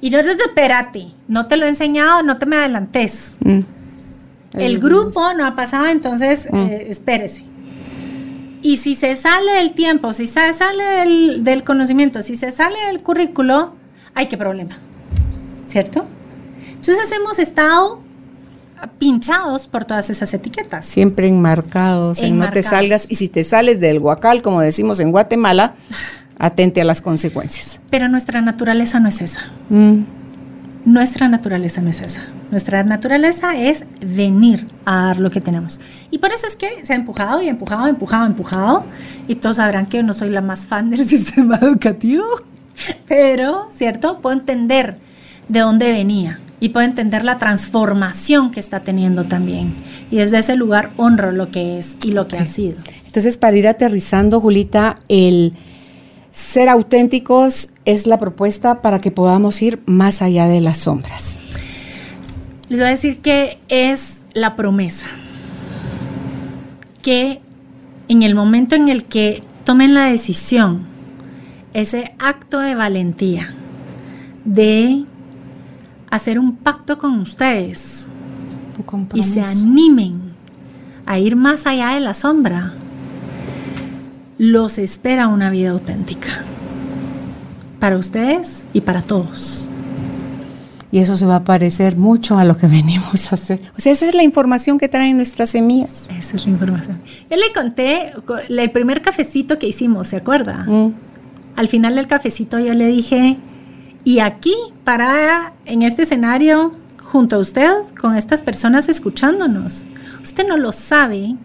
Speaker 3: Y no, espérate, no te lo he enseñado, no te me adelantes. Mm. El grupo no ha pasado, entonces mm. eh, espérese. Y si se sale del tiempo, si se sale del, del conocimiento, si se sale del currículo, ay, qué problema, ¿cierto? Entonces hemos estado pinchados por todas esas etiquetas.
Speaker 2: Siempre enmarcados, en no te salgas, y si te sales del guacal, como decimos en Guatemala, atente a las consecuencias.
Speaker 3: Pero nuestra naturaleza no es esa. Mm. Nuestra naturaleza no es esa. Nuestra naturaleza es venir a dar lo que tenemos. Y por eso es que se ha empujado y empujado, empujado, empujado. Y todos sabrán que yo no soy la más fan del sistema educativo. Pero, ¿cierto? Puedo entender de dónde venía y puedo entender la transformación que está teniendo también. Y desde ese lugar honro lo que es y lo que ha sido.
Speaker 2: Entonces, para ir aterrizando, Julita, el ser auténticos es la propuesta para que podamos ir más allá de las sombras.
Speaker 3: Les voy a decir que es la promesa. Que en el momento en el que tomen la decisión ese acto de valentía de hacer un pacto con ustedes y se animen a ir más allá de la sombra, los espera una vida auténtica para ustedes y para todos.
Speaker 2: Y eso se va a parecer mucho a lo que venimos a hacer. O sea, esa es la información que traen nuestras semillas.
Speaker 3: Esa es la información. Yo le conté el primer cafecito que hicimos, ¿se acuerda? Mm al final del cafecito yo le dije, y aquí, para en este escenario, junto a usted, con estas personas escuchándonos, usted no lo sabe,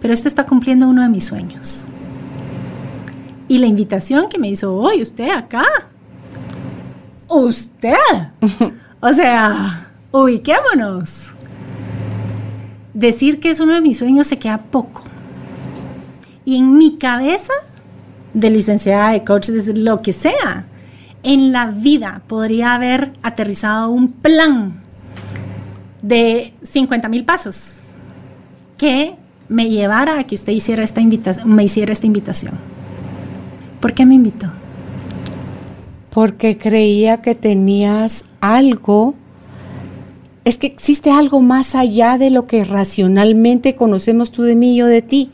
Speaker 3: pero este está cumpliendo uno de mis sueños. Y la invitación que me hizo hoy, usted acá, usted, o sea, ubiquémonos. Decir que es uno de mis sueños se queda poco. Y en mi cabeza de licenciada, de coach, de lo que sea. En la vida podría haber aterrizado un plan de 50 mil pasos que me llevara a que usted hiciera esta invitación, me hiciera esta invitación. ¿Por qué me invitó?
Speaker 2: Porque creía que tenías algo es que existe algo más allá de lo que racionalmente conocemos tú de mí y yo de ti.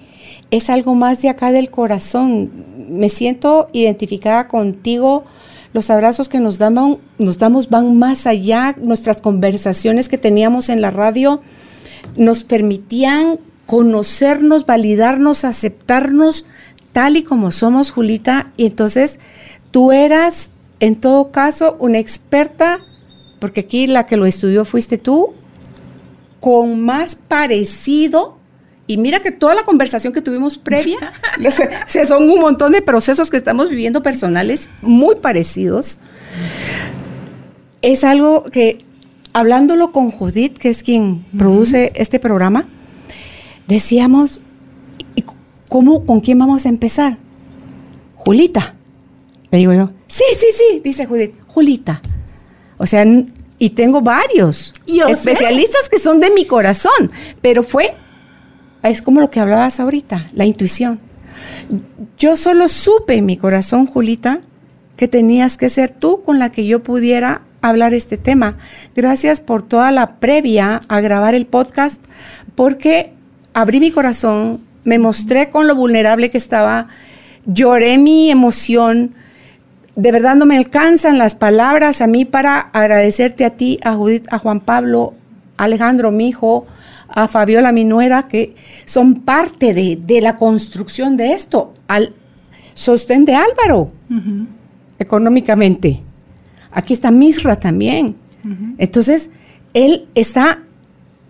Speaker 2: Es algo más de acá del corazón me siento identificada contigo. Los abrazos que nos damos, nos damos van más allá. Nuestras conversaciones que teníamos en la radio nos permitían conocernos, validarnos, aceptarnos tal y como somos, Julita. Y entonces tú eras, en todo caso, una experta, porque aquí la que lo estudió fuiste tú, con más parecido y mira que toda la conversación que tuvimos previa, son un montón de procesos que estamos viviendo personales muy parecidos. Es algo que, hablándolo con Judith, que es quien produce este programa, decíamos, ¿cómo, con quién vamos a empezar? Julita. Le digo yo, sí, sí, sí, dice Judith, Julita. O sea, y tengo varios especialistas que son de mi corazón, pero fue es como lo que hablabas ahorita, la intuición. Yo solo supe en mi corazón, Julita, que tenías que ser tú con la que yo pudiera hablar este tema. Gracias por toda la previa a grabar el podcast, porque abrí mi corazón, me mostré con lo vulnerable que estaba, lloré mi emoción. De verdad no me alcanzan las palabras a mí para agradecerte a ti, a Juan Pablo, a Alejandro, mi hijo, a Fabiola, mi nuera, que son parte de, la construcción de esto, al sostén de Álvaro, económicamente. Aquí está Misra también. Entonces, él está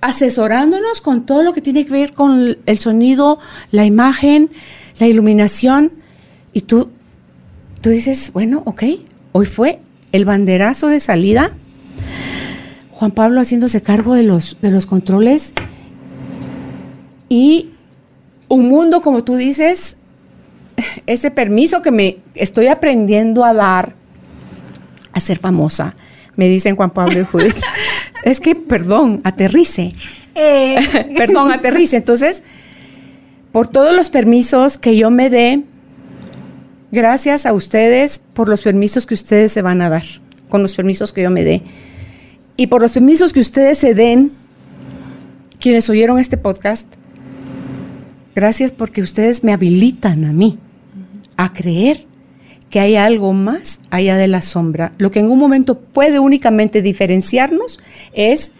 Speaker 2: asesorándonos con todo lo que tiene que ver con el sonido, la imagen, la iluminación. Y tú, tú dices, bueno, ok, hoy fue el banderazo de salida. Juan Pablo haciéndose cargo de los, de los controles y un mundo, como tú dices, ese permiso que me estoy aprendiendo a dar a ser famosa. Me dicen Juan Pablo y Judith. es que, perdón, aterrice. Eh. perdón, aterrice. Entonces, por todos los permisos que yo me dé, gracias a ustedes por los permisos que ustedes se van a dar, con los permisos que yo me dé. Y por los permisos que ustedes se den, quienes oyeron este podcast, gracias porque ustedes me habilitan a mí a creer que hay algo más allá de la sombra. Lo que en un momento puede únicamente diferenciarnos es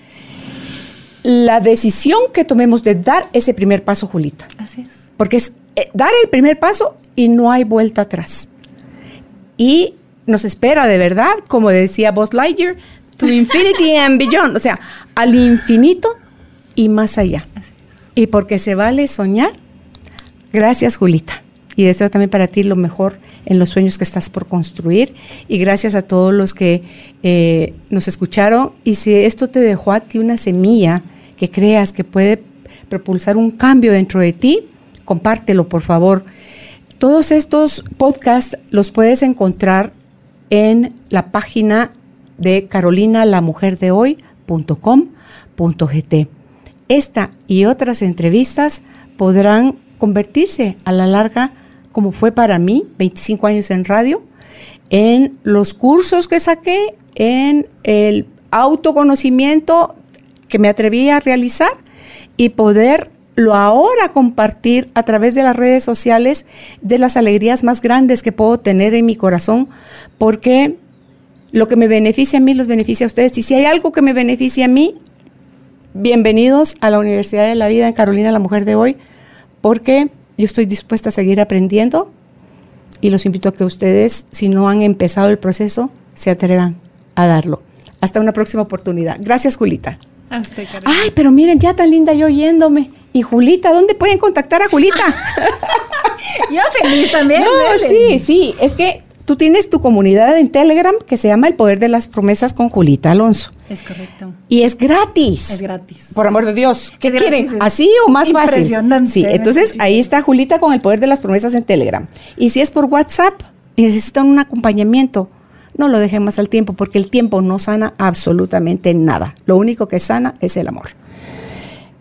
Speaker 2: la decisión que tomemos de dar ese primer paso, Julita.
Speaker 3: Así es.
Speaker 2: Porque es eh, dar el primer paso y no hay vuelta atrás. Y nos espera de verdad, como decía Buzz Lightyear, to infinity and beyond, o sea, al infinito y más allá. Y porque se vale soñar. Gracias, Julita y deseo también para ti lo mejor en los sueños que estás por construir. Y gracias a todos los que eh, nos escucharon. Y si esto te dejó a ti una semilla que creas que puede propulsar un cambio dentro de ti, compártelo, por favor. Todos estos podcasts los puedes encontrar en la página de carolinalamujerdehoy.com.gt. Esta y otras entrevistas podrán convertirse a la larga como fue para mí, 25 años en radio, en los cursos que saqué, en el autoconocimiento que me atreví a realizar y poderlo ahora compartir a través de las redes sociales de las alegrías más grandes que puedo tener en mi corazón, porque lo que me beneficia a mí los beneficia a ustedes. Y si hay algo que me beneficia a mí, bienvenidos a la Universidad de la Vida en Carolina, la mujer de hoy, porque yo estoy dispuesta a seguir aprendiendo y los invito a que ustedes, si no han empezado el proceso, se atrevan a darlo. Hasta una próxima oportunidad. Gracias, Julita. Ay, pero miren, ya tan linda yo oyéndome. Y Julita, ¿dónde pueden contactar a Julita?
Speaker 3: yo feliz también.
Speaker 2: No, sí, sí. Es que tú tienes tu comunidad en Telegram que se llama El Poder de las Promesas con Julita Alonso.
Speaker 3: Es correcto.
Speaker 2: Y es gratis.
Speaker 3: Es gratis.
Speaker 2: Por amor de Dios. ¿Qué quieren? ¿Así o más fácil?
Speaker 3: Impresionante.
Speaker 2: Sí, entonces ahí está Julita con El Poder de las Promesas en Telegram. Y si es por WhatsApp y necesitan un acompañamiento, no lo dejen más al tiempo porque el tiempo no sana absolutamente nada. Lo único que sana es el amor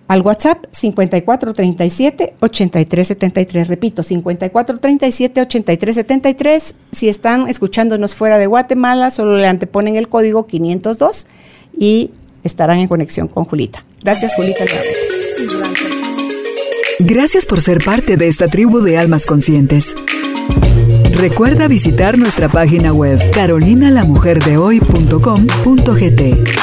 Speaker 2: al WhatsApp 5437 8373. Repito, 5437 8373. Si están escuchándonos fuera de Guatemala, solo le anteponen el código 502 y estarán en conexión con Julita. Gracias, Julita.
Speaker 1: Gracias por ser parte de esta tribu de almas conscientes. Recuerda visitar nuestra página web carolinalamujerdehoy.com.gt